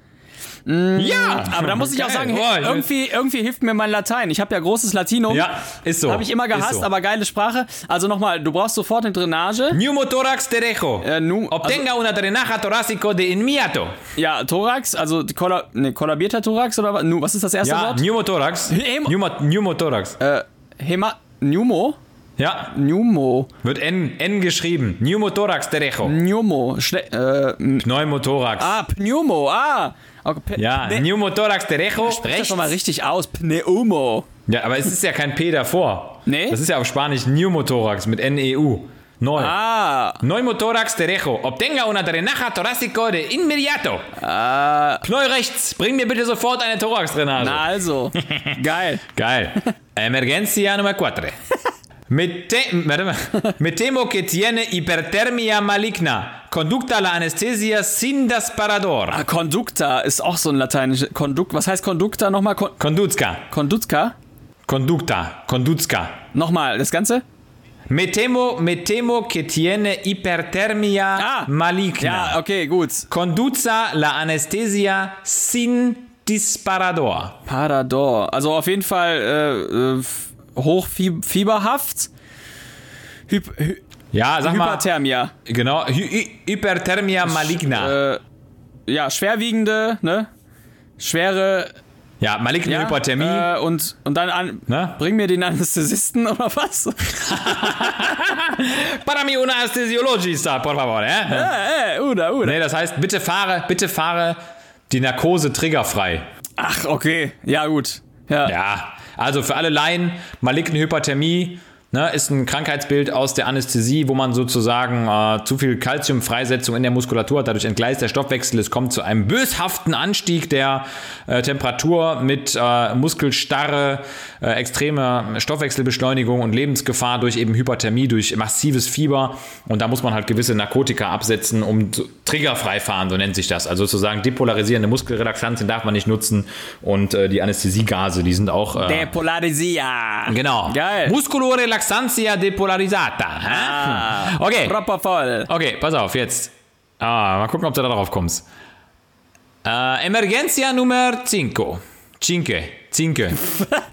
ja. Aber da muss ich auch Geil. sagen, Boah, irgendwie, irgendwie hilft mir mein Latein. Ich habe ja großes Latinum. Ja, ist so. Habe ich immer gehasst, so. aber geile Sprache. Also nochmal, du brauchst sofort eine Drainage. Pneumothorax derecho. Äh, nu- Obtenga una drenaje torácico de inmediato. Ja, Thorax, also Kolla ne, kollabierter Thorax oder was? Was ist das erste Ja, Wort? Pneuma- Pneumothorax. Äh, Hema Pneumo? Ja, Pneumo. wird N, N geschrieben. Pneumothorax derecho. Pneumo. Schle äh, Pneumothorax. ah, Pneumo. Ah. Okay, P- Ja, ne, Pneumothorax derecho. Sprich das doch mal richtig aus. Pneumo. Ja, aber es ist ja kein P davor. Nee? Das ist ja auf Spanisch Pneumothorax mit N-E-U. Neu. Ah. Pneumothorax derecho. Obtenga una drenaja torácico de inmediato. Ah. Knäu rechts. Bring mir bitte sofort eine Thorax-Drainage. Na also. Geil. Geil. Emergencia Nummer 4. Me, te, warte mal. Me temo que tiene hipertermia maligna. Conducta la anestesia sin desparador. Ah, Conducta ist auch so ein lateinisches. Conduct, was heißt Conducta nochmal? Con Conduzca. Conducta? Conducta. Conduzca. Nochmal, das Ganze? Me temo, me temo que tiene hipertermia Ah. maligna. Ja, okay, gut. Conduza la anestesia sin disparador. Parador. Also auf jeden Fall äh, äh, hochfieberhaft. Hy Ja, sag mal. Hyperthermia. Genau, Hy Hy Hyperthermia maligna. Äh, ja, schwerwiegende, ne? Schwere. ja, maligne Ja, Hyperthermie. Äh, und, und dann an. Ne? Bring mir den Anästhesisten oder was? Para mí una anestesiologista, por favor. Eh? äh, äh, oder, oder. Nee, das heißt, bitte fahre, bitte fahre die Narkose triggerfrei. Ach, okay. Ja, gut. Ja. Ja, also für alle Laien, maligne Hyperthermie ne, ist ein Krankheitsbild aus der Anästhesie, wo man sozusagen äh, zu viel Kalziumfreisetzung in der Muskulatur hat. Dadurch entgleist der Stoffwechsel. Es kommt zu einem böshaften Anstieg der äh, Temperatur mit äh, Muskelstarre, äh, extremer Stoffwechselbeschleunigung und Lebensgefahr durch eben Hyperthermie, durch massives Fieber. Und da muss man halt gewisse Narkotika absetzen, um triggerfrei fahren, so nennt sich das. Also sozusagen depolarisierende Muskelrelaxantien darf man nicht nutzen und äh, die Anästhesiegase, die sind auch äh, Depolarisia. Genau. Geil. Musculorelaxantia depolarisata. Ah. Okay. Proppervoll. Okay, pass auf, jetzt. Ah, mal gucken, ob du da drauf kommst. Äh, Emergencia Nummer 5. Cinque. Cinque.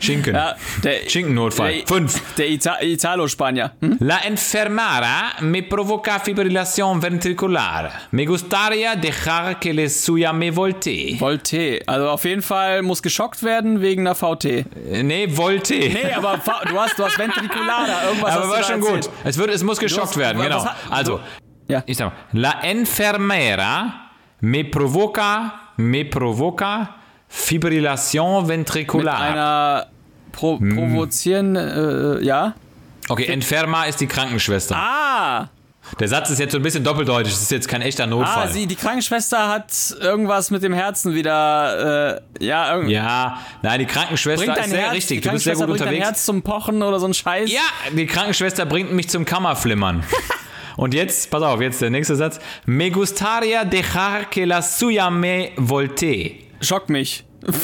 Schinken. Ja, der, Schinkennotfall. der- 5. Der Ita Italo-Spanier. Hm? La enfermara me provoca fibrillación ventricular. Me gustaría dejar que le suya me volte. Volte. Also auf jeden Fall muss geschockt werden wegen einer VT. Äh, Nee, volte. Nee, aber du hast, du hast Ventriculara. Irgendwas Aber war da schon erzählt. gut. Es, wird, es muss geschockt hast- werden, genau. hat- Also, Ja. ich sag mal, la enfermera me provoca, me provoca fibrillación Mit ventricular. einer pro Hm. provozierenden, äh, ja. Okay, enferma ist die Krankenschwester. Ah, Der Satz ist jetzt so ein bisschen doppeldeutig, das ist jetzt kein echter ah, Notfall. sie, die Krankenschwester hat irgendwas mit dem Herzen wieder, äh, ja, irgendwie. ja, nein, die Krankenschwester Bringt ist dein sehr Herz, richtig, du bist sehr gut bringt dein unterwegs. Herz zum Pochen oder so ein Scheiß. Ja, die Krankenschwester bringt mich zum Kammerflimmern. Und jetzt, pass auf, jetzt der nächste Satz. Me gustaría dejar que la suya me volte. Schock mich.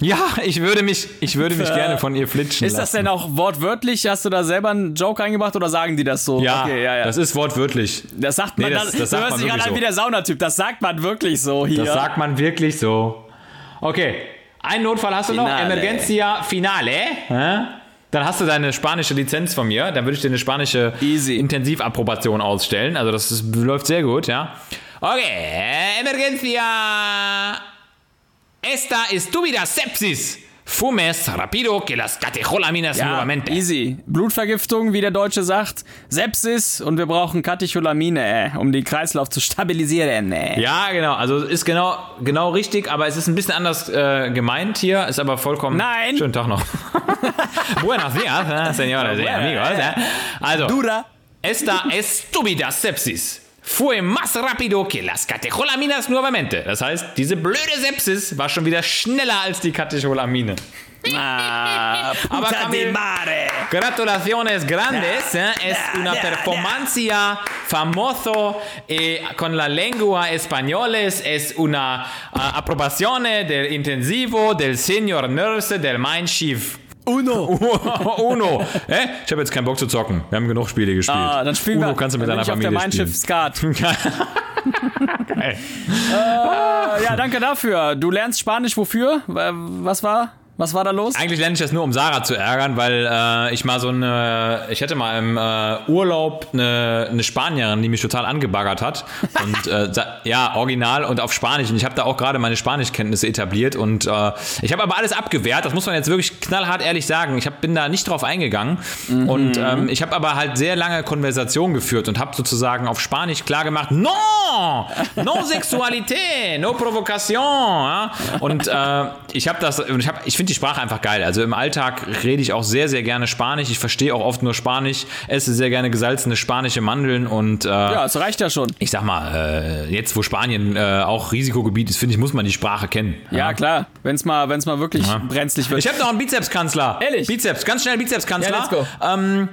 Ja, ich würde mich, ich würde mich gerne von ihr flitschen Ist lassen. das denn auch wortwörtlich? Hast du da selber einen Joke eingebracht oder sagen die das so? Ja, okay, ja, ja. das ist wortwörtlich. Das sagt man, Nee, das, das- das du sagt hörst dich gerade wirklich an wie so. der Saunatyp. Das sagt man wirklich so hier. Das sagt man wirklich so. Okay, einen Notfall hast du noch. Finale. Emergencia Finale. Hä? Dann hast du deine spanische Lizenz von mir. Dann würde ich dir eine spanische Easy. Intensivapprobation ausstellen. Also das ist, läuft sehr gut, ja. Okay, Emergencia. Esta estúpida sepsis. Fumes rápido que las catecholaminas ja, nuevamente. easy. Blutvergiftung, wie der Deutsche sagt. Sepsis und wir brauchen Katecholamine, äh, um den Kreislauf zu stabilisieren. Äh. Ja, genau. Also ist genau, genau richtig, aber es ist ein bisschen anders äh, gemeint hier, ist aber vollkommen. Nein. Schönen Tag noch. Buenos días, eh, señores y amigos. eh. Also, Dura. esta estúpida sepsis fue más rápido que las catecholaminas nuevamente. Das heißt, diese blöde Sepsis war schon wieder schneller als die Catecholamine. Ah, Aber de mare. Gratulaciones grandes, eh, es una performancia famoso eh, con la lengua española, es una uh, aprobación del intensivo del señor Nurse del Mein Schiff. Uno. Uno. Hä? Ich habe jetzt keinen Bock zu zocken. Wir haben genug Spiele gespielt. Ah, dann spielen Uno wir. kannst du mit deiner Familie auf der Mein spielen. Schiff Skat. Geil. Äh, ja, danke dafür. Du lernst Spanisch wofür? Wa- Was war? Was war da los? Eigentlich lerne ich das nur, um Sarah zu ärgern, weil äh, ich mal so eine, ich hatte mal im äh, Urlaub eine, eine Spanierin, die mich total angebaggert hat. Und äh, ja, original und auf Spanisch. Und ich habe da auch gerade meine Spanischkenntnisse etabliert. Und äh, ich habe aber alles abgewehrt. Das muss man jetzt wirklich knallhart ehrlich sagen. Ich hab, bin da nicht drauf eingegangen. Und ähm, ich habe aber halt sehr lange Konversation geführt und habe sozusagen auf Spanisch klargemacht, no, no Sexualität, no Provokation. Ja? Und äh, ich habe das, ich, hab, ich finde die Sprache einfach geil. Also im Alltag rede ich auch sehr, sehr gerne Spanisch. Ich verstehe auch oft nur Spanisch, esse sehr gerne gesalzene spanische Mandeln und äh, ja, es reicht ja schon. ich sag mal, äh, jetzt wo Spanien äh, auch Risikogebiet ist, finde ich, muss man die Sprache kennen. Ja, klar. Wenn es mal, wenn's mal wirklich brenzlig wird. Ich habe noch einen Bizepskanzler. Ehrlich? Bizeps, ganz schnell Bizepskanzler. Ja, let's go. Ähm,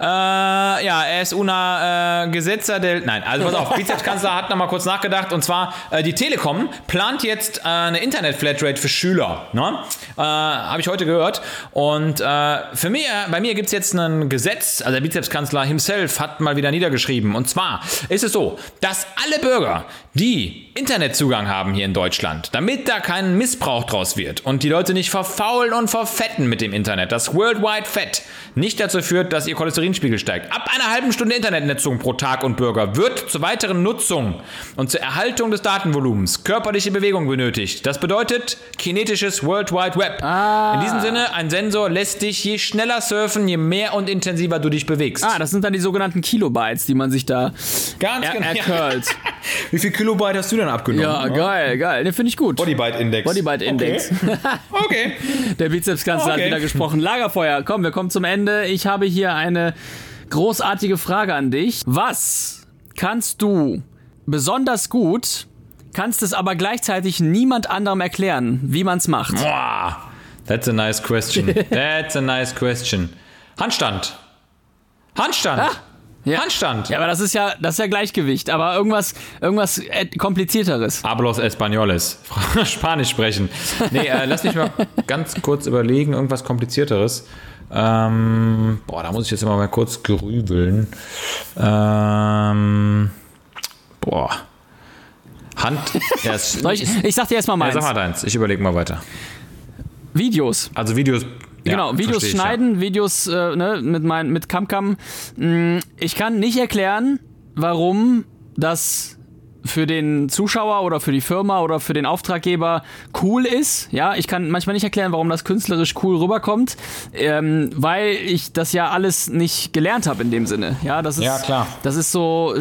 äh, ja, er ist una äh, Gesetzer del. Nein, also pass auf, Bizepskanzler hat nochmal kurz nachgedacht und zwar äh, die Telekom plant jetzt äh, eine Internet-Flatrate für Schüler. Ne? Äh, Habe ich heute gehört. Und äh, für mich, bei mir gibt es jetzt ein Gesetz, also der Bizepskanzler himself hat mal wieder niedergeschrieben. Und zwar ist es so, dass alle Bürger, die Internetzugang haben hier in Deutschland, damit da kein Missbrauch draus wird und die Leute nicht verfaulen und verfetten mit dem Internet, das Worldwide Fett nicht dazu führt, dass ihr Cholesterinspiegel steigt. Ab einer halben Stunde Internetnutzung pro Tag und Bürger wird zur weiteren Nutzung und zur Erhaltung des Datenvolumens körperliche Bewegung benötigt. Das bedeutet kinetisches World Wide Web. In diesem Sinne, ein Sensor lässt dich je schneller surfen, je mehr und intensiver du dich bewegst. ah, das sind dann die sogenannten Kilobytes, die man sich da Ganz er genau. ercurlt. Wie viel Kilobyte hast du denn abgenommen? Ja, geil, geil. Den finde ich gut. Bodybyte-Index. Bodybyte-Index. Okay. Der Bizepskanzler hat Okay. wieder gesprochen. Lagerfeuer, komm, wir kommen zum Ende. Ich habe hier eine großartige Frage an dich. Was kannst du besonders gut, kannst es aber gleichzeitig niemand anderem erklären, wie man es macht? That's a nice question. That's a nice question. Handstand. Handstand. Ja. Handstand. Ja, aber das ist ja, das ist ja Gleichgewicht, aber irgendwas, irgendwas äh, komplizierteres. Hablos Españoles. Spanisch sprechen. Nee, äh, lass mich mal ganz kurz überlegen, irgendwas komplizierteres. Ähm, boah, da muss ich jetzt immer mal kurz grübeln. Ähm, boah. Hand. Ja, es- Soll ich, ich sag dir erstmal ja, meins. sag mal deins. Ich überlege mal weiter. Videos. Also Videos. ja, genau, Videos ich, ja. schneiden, Videos äh, ne, mit, mein, mit CamCam. Mm, Ich kann nicht erklären, warum das für den Zuschauer oder für die Firma oder für den Auftraggeber cool ist. Ja, ich kann manchmal nicht erklären, warum das künstlerisch cool rüberkommt, ähm, weil ich das ja alles nicht gelernt habe in dem Sinne. Ja, das ist, Ja, klar. Das ist so,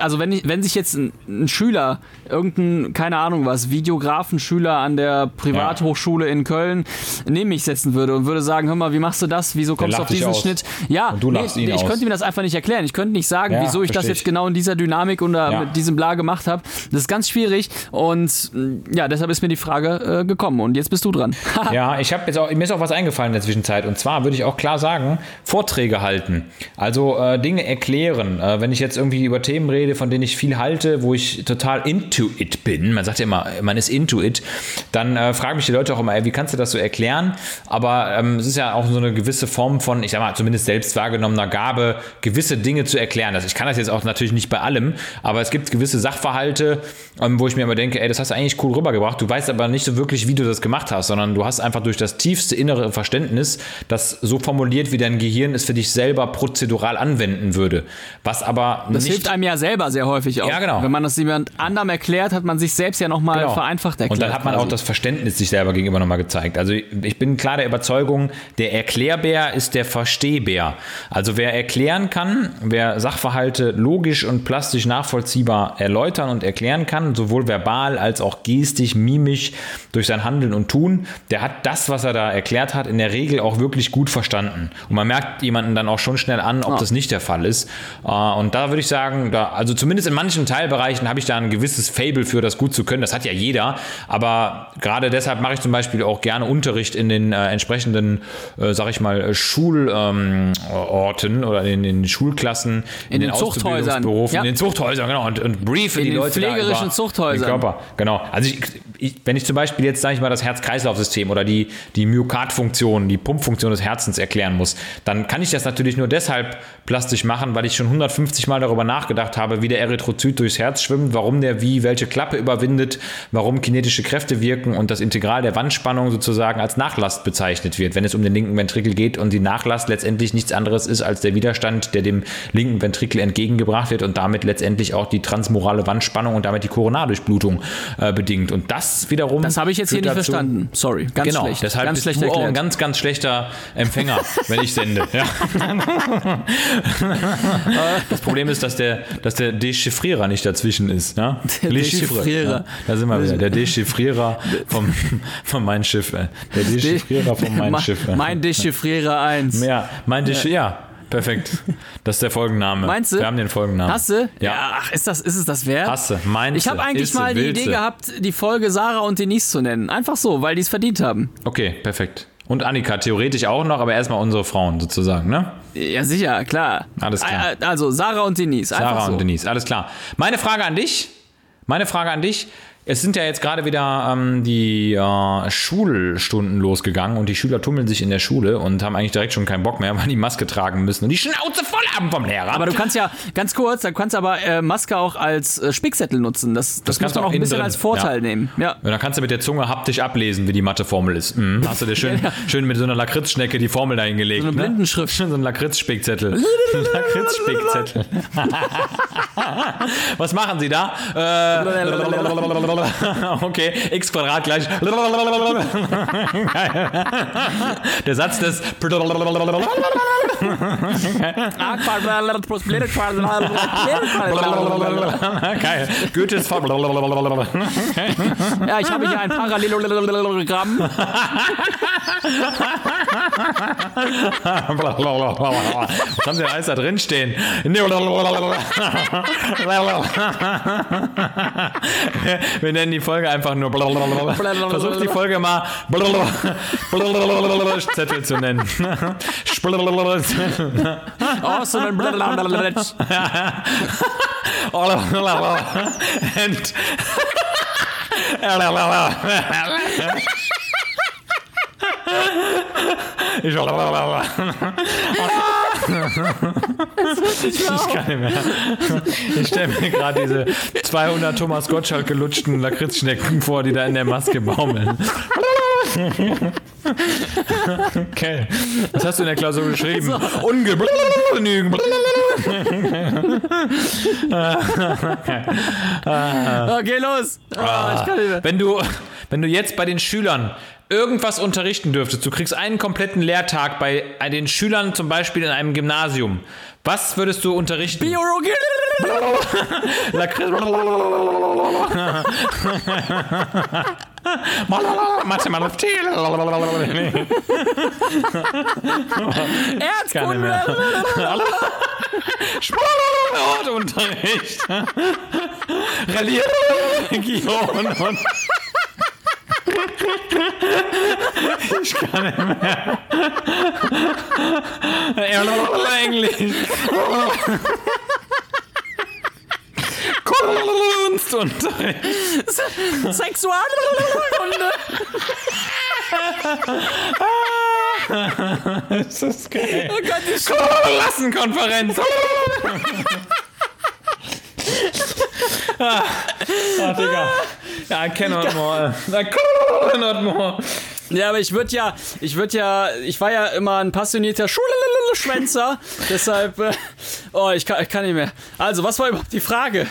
also wenn, ich, wenn sich jetzt ein, ein Schüler, irgendein, keine Ahnung was, Videografenschüler an der Privathochschule in Köln neben mich setzen würde und würde sagen, hör mal, wie machst du das? Wieso kommst du auf diesen. Schnitt? Ja, Und ihn ich aus. könnte mir das einfach nicht erklären. Ich könnte nicht sagen, Ja, wieso ich das jetzt genau in dieser Dynamik Ja. mit diesem Bla gemacht habe. Das ist ganz schwierig und mh, ja, deshalb ist mir die Frage äh, gekommen und jetzt bist du dran. Ja, ich habe jetzt auch, mir ist auch was eingefallen in der Zwischenzeit. Und zwar würde ich auch klar sagen, Vorträge halten. Also äh, Dinge erklären. Äh, wenn ich jetzt irgendwie über Themen rede, von denen ich viel halte, wo ich total into it bin, man sagt ja immer, man ist into it, dann äh, fragen mich die Leute auch immer, ey, wie kannst du das so erklären? Aber ähm, es ist ja auch so eine gewisse Form von, ich sag mal, zumindest selbst wahrgenommener Gabe, gewisse Dinge zu erklären. Also ich kann das jetzt auch natürlich nicht bei allem, aber es gibt gewisse Sachverhalte, ähm, wo ich mir immer denke, ey, das hast du eigentlich cool rübergebracht. Du weißt aber nicht so wirklich, wie du das gemacht hast, sondern du hast einfach durch das tiefste innere Verständnis das so formuliert, wie dein Gehirn es für dich selber prozedural anwenden würde. Was aber Das nicht hilft einem ja selber sehr häufig auch. Ja, genau. Wenn man das jemand anderem erklärt, hat man sich selbst ja nochmal Genau. vereinfacht erklärt. Und dann hat man auch quasi. das Verständnis sich selber gegenüber nochmal gezeigt. Also ich bin klar der Überzeugung, der Erklärbär ist der Verstehbär. Also wer erklären kann, wer Sachverhalte logisch und plastisch nachvollziehbar erläutern und erklären kann, sowohl verbal als auch gestisch, mimisch, durch sein Handeln und Tun, der hat das, was er da erklärt hat, in der Regel auch wirklich gut verstanden. Und man merkt jemanden dann auch schon schnell an, ob das nicht der Fall ist. Äh, Und da würde ich sagen, da, also zumindest in manchen Teilbereichen habe ich da ein gewisses Fable für, das gut zu können. Das hat ja jeder. Aber gerade deshalb mache ich zum Beispiel auch gerne Unterricht in den äh, entsprechenden, äh, sag ich mal, Schulorten ähm, oder in den Schulklassen, In den Zuchthäusern. Auszubildungsberufen, Ja. in den Zuchthäusern, genau. Und, und briefe In die den Leute pflegerischen Zuchthäusern. Den Körper. Genau. Also ich, ich, wenn ich zum Beispiel jetzt, sage ich mal, das Herz-Kreislauf-System oder die, die Myokardfunktion, die Pumpfunktion des Herzens erklären muss, dann kann ich das natürlich nur deshalb plastisch machen, weil ich schon 150 Mal darüber nachgedacht habe, wie der Erythrozyt durchs Herz schwimmt, warum der wie welche Klappe überwindet, warum kinetische Kräfte wirken und das Integral der Wandspannung sozusagen als Nachlast bezeichnet wird, wenn es um den linken Ventrikel geht und die Nachlast letztendlich nichts anderes ist als der Widerstand, der dem linken Ventrikel entgegengebracht wird und damit letztendlich auch die transmorale Wandspannung und damit die Koronardurchblutung äh, bedingt. Und das wiederum. Das habe ich jetzt hier nicht dazu- verstanden. Sorry, ganz genau, schlecht. deshalb ganz bist schlecht du auch ein erklärt. ganz, ganz schlechter Empfänger, wenn ich sende. Ja. Das Problem ist, dass der, dass der Dechiffrierer nicht dazwischen ist. Ne? Der Chiffre, Dechiffrierer. Ja, da sind wir wieder. Der Dechiffrierer vom, von mein Schiff. äh. Der Dechiffrierer von mein Schiff. äh. Mein Dechiffrierer 1. Ja, mein Desch ja. Perfekt. Das ist der Folgenname. Meinst du? Wir haben den Folgennamen. Hast du? Ja. Ach, ist, das, ist es das wert? Hasse, meinst Ich habe du, eigentlich mal die Idee du? gehabt, die Folge Sarah und Denise zu nennen. Einfach so, weil die es verdient haben. Okay, perfekt. Und Annika, theoretisch auch noch, aber erstmal unsere Frauen sozusagen, ne? Ja, sicher, klar. Alles klar. Äh, Also Sarah und Denise. Sarah so. und Denise, alles klar. Meine Frage an dich, meine Frage an dich, es sind ja jetzt gerade wieder ähm, die äh, Schulstunden losgegangen und die Schüler tummeln sich in der Schule und haben eigentlich direkt schon keinen Bock mehr, weil die Maske tragen müssen und die Schnauze voll haben vom Lehrer. Aber du kannst ja, ganz kurz, du kannst aber äh, Maske auch als äh, Spickzettel nutzen. Das, das, muss kannst du auch auch ein bisschen drin. als Vorteil Ja. nehmen. Ja. Und dann kannst du mit der Zunge haptisch ablesen, wie die Matheformel ist. Mhm. Hast du dir schön, schön mit so einer Lakritzschnecke die Formel dahin gelegt. So eine ne? Blindenschrift. Schön so ein Lakritzspickzettel. Lakritzspickzettel. Was machen Sie da? Äh, okay, x Quadrat gleich. Der Satz des Geil. Goethes Formel. ja, ich habe hier ein Parallelogramm. Was haben Sie denn alles da drin stehen? Wir nennen die Folge einfach nur. Versucht die Folge mal Zettel zu nennen. Awesome. And ich Ich kann nicht mehr. Ich stelle mir gerade diese 200 Thomas Gottschalk gelutschten Lakritzschnecken vor, die da in der Maske baumeln. Okay. Was hast du in der Klausur geschrieben? Ungenügend. Okay, los. Oh. Wenn du, wenn du jetzt bei den Schülern irgendwas unterrichten dürftest, du kriegst einen kompletten Lehrtag bei den Schülern zum Beispiel in einem Gymnasium, was würdest du unterrichten? Biologie. Mathematik. Erzkunde. Sportunterricht. Religion und. Ich kann nicht mehr. Englisch. Kunstunterricht. Sexualkunde. Das ist geil. Oh Gott, die Klassenkonferenz. Ah, ah, Digga. Ja, I cannot more. I cannot more. Ja, aber ich würde ja, ich würde ja, ich war ja immer ein passionierter Schwänzer, deshalb, äh, oh, ich kann, ich kann nicht mehr. Also, was war überhaupt die Frage?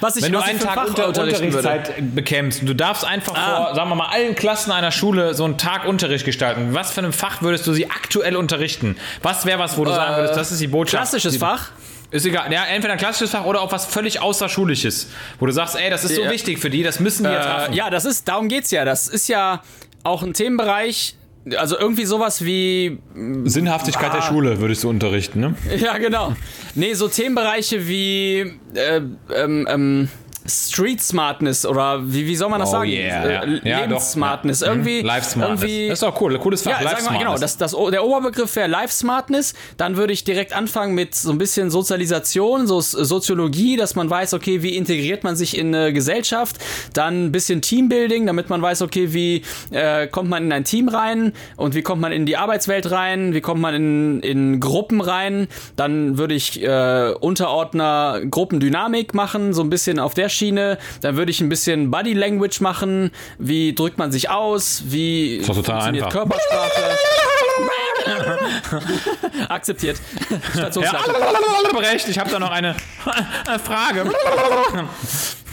Was ich, Wenn du was ich einen Tag Fach unter unterrichten würde. Unterrichtszeit bekämst, du darfst einfach Ah. vor, sagen wir mal, allen Klassen einer Schule so einen Tag Unterricht gestalten. Was für ein Fach würdest du sie aktuell unterrichten? Was wäre was, wo du sagen würdest, das ist die Botschaft? Klassisches die, Fach? Ist egal. Ja, entweder ein klassisches Fach oder auch was völlig Außerschulisches, wo du sagst, ey, das ist so Ja. wichtig für die, das müssen die jetzt Äh, haben. ja, das ist, darum geht's ja. Das ist ja auch ein Themenbereich, also irgendwie sowas wie Sinnhaftigkeit der Schule würdest du unterrichten, ne? Ja, genau. Nee, so Themenbereiche wie äh, ähm, ähm, Street Smartness oder wie, wie soll man das Oh sagen? yeah, Äh, ja. Doch, Lebenssmartness. ja. Irgendwie, Mhm. Life Smartness. irgendwie Das ist auch cool, cooles Fach. Ja, Life sagen wir, genau. Smartness. Das, das, der Oberbegriff wäre Life Smartness. Dann würde ich direkt anfangen mit so ein bisschen Sozialisation, so Soziologie, dass man weiß, okay, wie integriert man sich in eine Gesellschaft. Dann ein bisschen Teambuilding, damit man weiß, okay, wie äh, kommt man in ein Team rein und wie kommt man in die Arbeitswelt rein, wie kommt man in, in Gruppen rein. Dann würde ich äh, Unterordner Gruppendynamik machen, so ein bisschen auf der Schiene. Dann würde ich ein bisschen Body Language machen. Wie drückt man sich aus? Wie funktioniert einfach. Körpersprache? Akzeptiert. Stationsleiter. Recht, ich habe da noch eine Frage.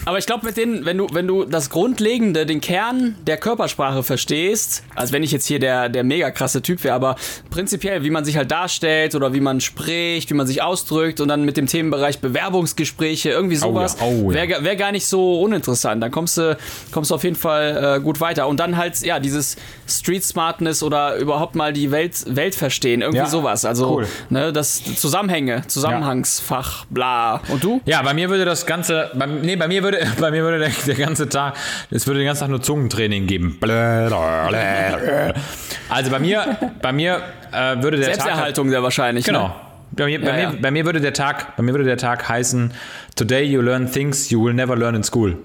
Aber ich glaube, mit denen, wenn du, wenn du das Grundlegende, den Kern der Körpersprache verstehst, als wenn ich jetzt hier der, der mega krasse Typ wäre, aber prinzipiell, wie man sich halt darstellt oder wie man spricht, wie man sich ausdrückt und dann mit dem Themenbereich Bewerbungsgespräche, irgendwie sowas, ja, oh ja. wäre wär gar nicht so uninteressant. Dann kommst du, kommst du auf jeden Fall äh, gut weiter. Und dann halt, ja, dieses Street Smartness oder überhaupt mal die Welt, Welt verstehen, irgendwie Ja, sowas. Also, cool. ne, das Zusammenhänge, Zusammenhangsfach, bla. Und du? Ja, bei mir würde das Ganze, bei, nee, bei mir würde, bei mir würde der, der ganze Tag, es würde den ganzen Tag nur Zungentraining geben. Also bei mir, bei mir äh, würde der Tag. Selbsterhaltung sehr wahrscheinlich. Genau. Ne? Bei mir, bei, Ja, mir, ja. bei mir würde der Tag, bei mir würde der Tag heißen, Today you learn things you will never learn in school.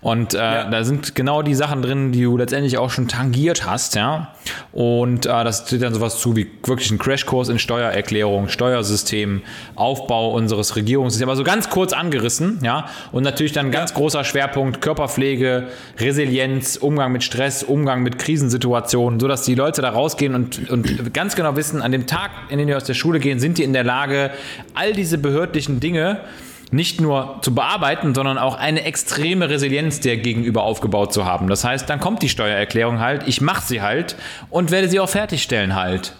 Und äh, da sind genau die Sachen drin, die du letztendlich auch schon tangiert hast, ja. Und äh, das steht dann sowas zu wie wirklich ein Crashkurs in Steuererklärung, Steuersystem, Aufbau unseres Regierungssystems, also ganz kurz angerissen, ja. Und natürlich dann ein ganz großer Schwerpunkt Körperpflege, Resilienz, Umgang mit Stress, Umgang mit Krisensituationen, sodass die Leute da rausgehen und, und ganz genau wissen, an dem Tag, in dem die aus der Schule gehen, sind die in der Lage, all diese behördlichen Dinge nicht nur zu bearbeiten, sondern auch eine extreme Resilienz der gegenüber aufgebaut zu haben. Das heißt, dann kommt die Steuererklärung halt, ich mache sie halt und werde sie auch fertigstellen halt.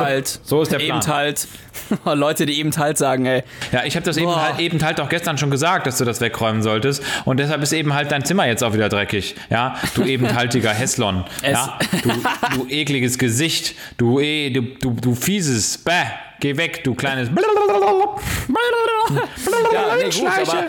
Halt. So ist der Plan. Eben halt. Leute, die eben halt sagen, ey. Ja, ich habe das eben halt, eben halt auch gestern schon gesagt, dass du das wegräumen solltest. Und deshalb ist eben halt dein Zimmer jetzt auch wieder dreckig. Ja, du eben haltiger Hässlon. Ja, du, du ekliges Gesicht. Du, eh, du, du, du fieses. Bäh, geh weg, du kleines. Ja, nee, gut, aber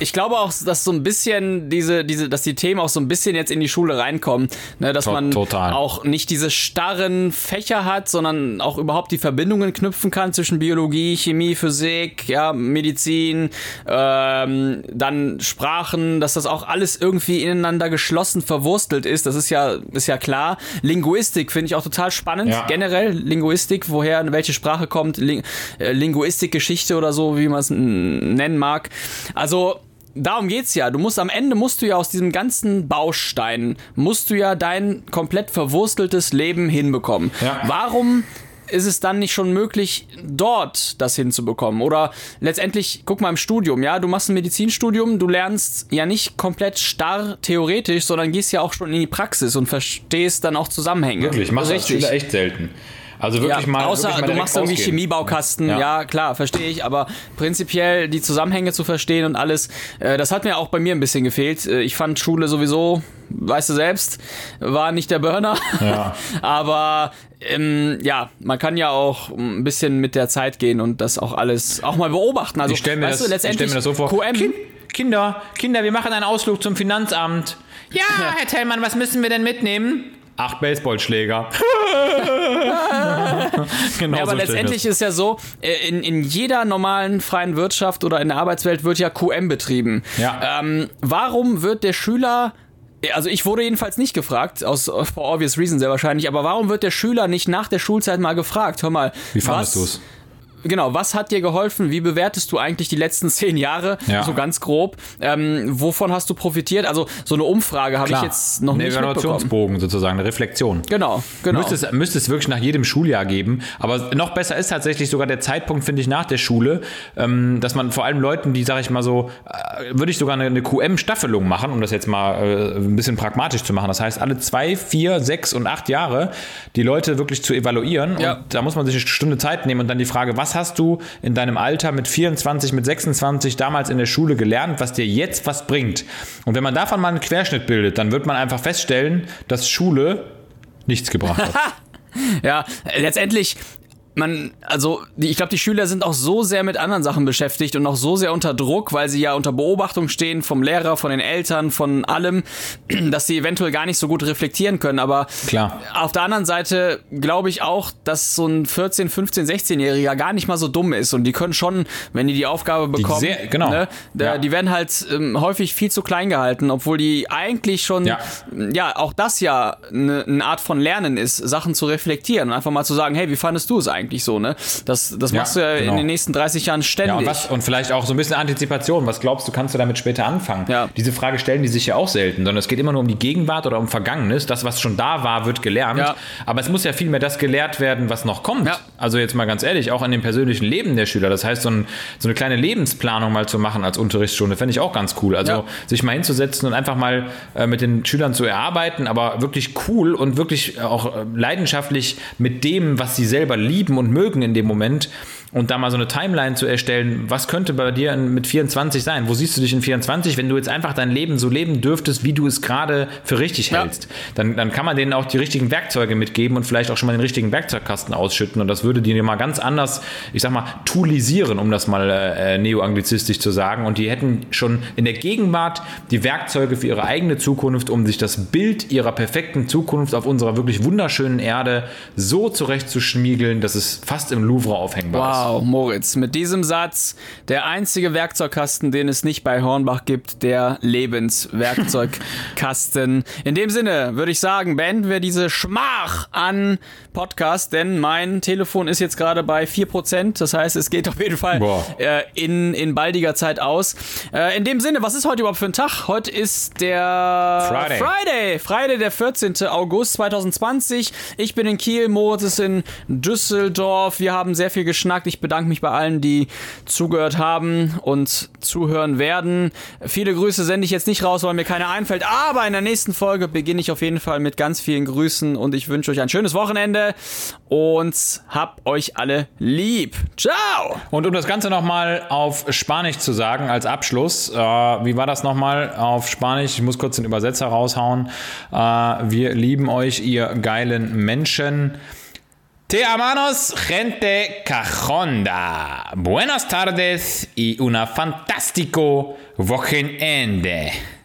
ich glaube auch, dass so ein bisschen diese, diese, dass die Themen auch so ein bisschen jetzt in die Schule reinkommen, ne, dass To- man total. auch nicht diese starren Fächer hat, sondern auch überhaupt die Verbindungen knüpfen kann zwischen Biologie, Chemie, Physik, ja, Medizin, ähm, dann Sprachen, dass das auch alles irgendwie ineinander geschlossen verwurstelt ist. Das ist ja, ist ja klar. Linguistik finde ich auch total spannend. Ja. Generell Linguistik, woher welche Sprache kommt, Ling äh, Linguistikgeschichte oder so, wie man es nennen mag. Also darum geht's ja. Du musst am Ende musst du ja aus diesem ganzen Baustein musst du ja dein komplett verwursteltes Leben hinbekommen. Ja. Warum ist es dann nicht schon möglich, dort das hinzubekommen? Oder letztendlich, guck mal im Studium, ja, du machst ein Medizinstudium, du lernst ja nicht komplett starr theoretisch, sondern gehst ja auch schon in die Praxis und verstehst dann auch Zusammenhänge. Wirklich, machst du Richtig. Schüler echt selten. Also wirklich Ja, mal. außer wirklich mal du machst irgendwie rausgehen. Chemiebaukasten, Ja. ja, klar, verstehe ich, aber prinzipiell die Zusammenhänge zu verstehen und alles, äh, das hat mir auch bei mir ein bisschen gefehlt. Äh, ich fand Schule sowieso, weißt du selbst, war nicht der Burner, Ja. aber ähm, ja, man kann ja auch ein bisschen mit der Zeit gehen und das auch alles auch mal beobachten. Also, Ich stelle mir, weißt das- du, ich stell letztendlich mir das so vor. QM, Kind, Kinder, Kinder, wir machen einen Ausflug zum Finanzamt. Ja, Herr Tellmann, was müssen wir denn mitnehmen? Acht Baseballschläger. genau Ja, aber so letztendlich ist ja so, äh, in, in jeder normalen freien Wirtschaft oder in der Arbeitswelt wird ja QM betrieben. Ja. Ähm, warum wird der Schüler, also ich wurde jedenfalls nicht gefragt, aus for obvious reason sehr wahrscheinlich, aber warum wird der Schüler nicht nach der Schulzeit mal gefragt, hör mal, Wie fandest was- du's? Genau, was hat dir geholfen? Wie bewertest du eigentlich die letzten zehn Jahre? Ja. So ganz grob. Ähm, wovon hast du profitiert? Also so eine Umfrage habe ich jetzt noch ein nicht. Evaluationsbogen sozusagen, eine Reflexion. Genau, genau. Müsste, es, müsste es wirklich nach jedem Schuljahr geben. Aber noch besser ist tatsächlich sogar der Zeitpunkt, finde ich, nach der Schule, ähm, dass man vor allem Leuten, die, sage ich mal so, äh, würde ich sogar eine, eine QM-Staffelung machen, um das jetzt mal äh, ein bisschen pragmatisch zu machen. Das heißt, alle zwei, vier, sechs und acht Jahre die Leute wirklich zu evaluieren. Ja. Und da muss man sich eine Stunde Zeit nehmen und dann die Frage, was hast du in deinem Alter mit 24, mit 26 damals in der Schule gelernt, was dir jetzt was bringt? Und wenn man davon mal einen Querschnitt bildet, dann wird man einfach feststellen, dass Schule nichts gebracht hat. Ja, letztendlich, man, also die, ich glaube, die Schüler sind auch so sehr mit anderen Sachen beschäftigt und auch so sehr unter Druck, weil sie ja unter Beobachtung stehen vom Lehrer, von den Eltern, von allem, dass sie eventuell gar nicht so gut reflektieren können. Aber Klar. auf der anderen Seite glaube ich auch, dass so ein 14, 15, 16-Jähriger gar nicht mal so dumm ist und die können schon, wenn die die Aufgabe bekommen, sehr- genau. ne, Ja. die werden halt ähm, häufig viel zu klein gehalten, obwohl die eigentlich schon, Ja. ja, auch das ja eine, eine Art von Lernen ist, Sachen zu reflektieren und einfach mal zu sagen, hey, wie fandest du es eigentlich so, ne? Das, das Ja, machst du ja genau. in den nächsten 30 Jahren ständig. Ja, und, was, und vielleicht auch so ein bisschen Antizipation. Was glaubst du, kannst du damit später anfangen? Ja. Diese Frage stellen die sich ja auch selten, sondern es geht immer nur um die Gegenwart oder um Vergangenes. Das, was schon da war, wird gelernt. Ja. Aber es muss ja vielmehr das gelehrt werden, was noch kommt. Ja. Also jetzt mal ganz ehrlich, auch in dem persönlichen Leben der Schüler. Das heißt, so, ein, so eine kleine Lebensplanung mal zu machen als Unterrichtsstunde, fände ich auch ganz cool. Also Ja. sich mal hinzusetzen und einfach mal äh, mit den Schülern zu erarbeiten, aber wirklich cool und wirklich auch äh, leidenschaftlich mit dem, was sie selber lieben und mögen in dem Moment. Und da mal so eine Timeline zu erstellen, was könnte bei dir mit 24 sein? Wo siehst du dich in 24, wenn du jetzt einfach dein Leben so leben dürftest, wie du es gerade für richtig Ja. hältst? Dann, dann kann man denen auch die richtigen Werkzeuge mitgeben und vielleicht auch schon mal den richtigen Werkzeugkasten ausschütten. Und das würde die mal ganz anders, ich sag mal, toolisieren, um das mal äh, neoanglizistisch zu sagen. Und die hätten schon in der Gegenwart die Werkzeuge für ihre eigene Zukunft, um sich das Bild ihrer perfekten Zukunft auf unserer wirklich wunderschönen Erde so zurechtzuschmiegeln, dass es fast im Louvre aufhängbar ist. Wow, Moritz, mit diesem Satz, der einzige Werkzeugkasten, den es nicht bei Hornbach gibt, der Lebenswerkzeugkasten. In dem Sinne würde ich sagen, beenden wir diese Schmach an Podcast, denn mein Telefon ist jetzt gerade bei 4%. Das heißt, es geht auf jeden Fall äh, in, in baldiger Zeit aus. Äh, in dem Sinne, was ist heute überhaupt für ein Tag? Heute ist der Friday. Friday, Friday, der 14. August 2020. Ich bin in Kiel, Moritz ist in Düsseldorf. Wir haben sehr viel geschnackt. Ich bedanke mich bei allen, die zugehört haben und zuhören werden. Viele Grüße sende ich jetzt nicht raus, weil mir keine einfällt. Aber in der nächsten Folge beginne ich auf jeden Fall mit ganz vielen Grüßen und ich wünsche euch ein schönes Wochenende und hab euch alle lieb. Ciao! Und um das Ganze nochmal auf Spanisch zu sagen, als Abschluss, äh, wie war das nochmal auf Spanisch? Ich muss kurz den Übersetzer raushauen. Äh, wir lieben euch, ihr geilen Menschen. Te amamos, gente cajonda. Buenas tardes y una fantástico Wochenende.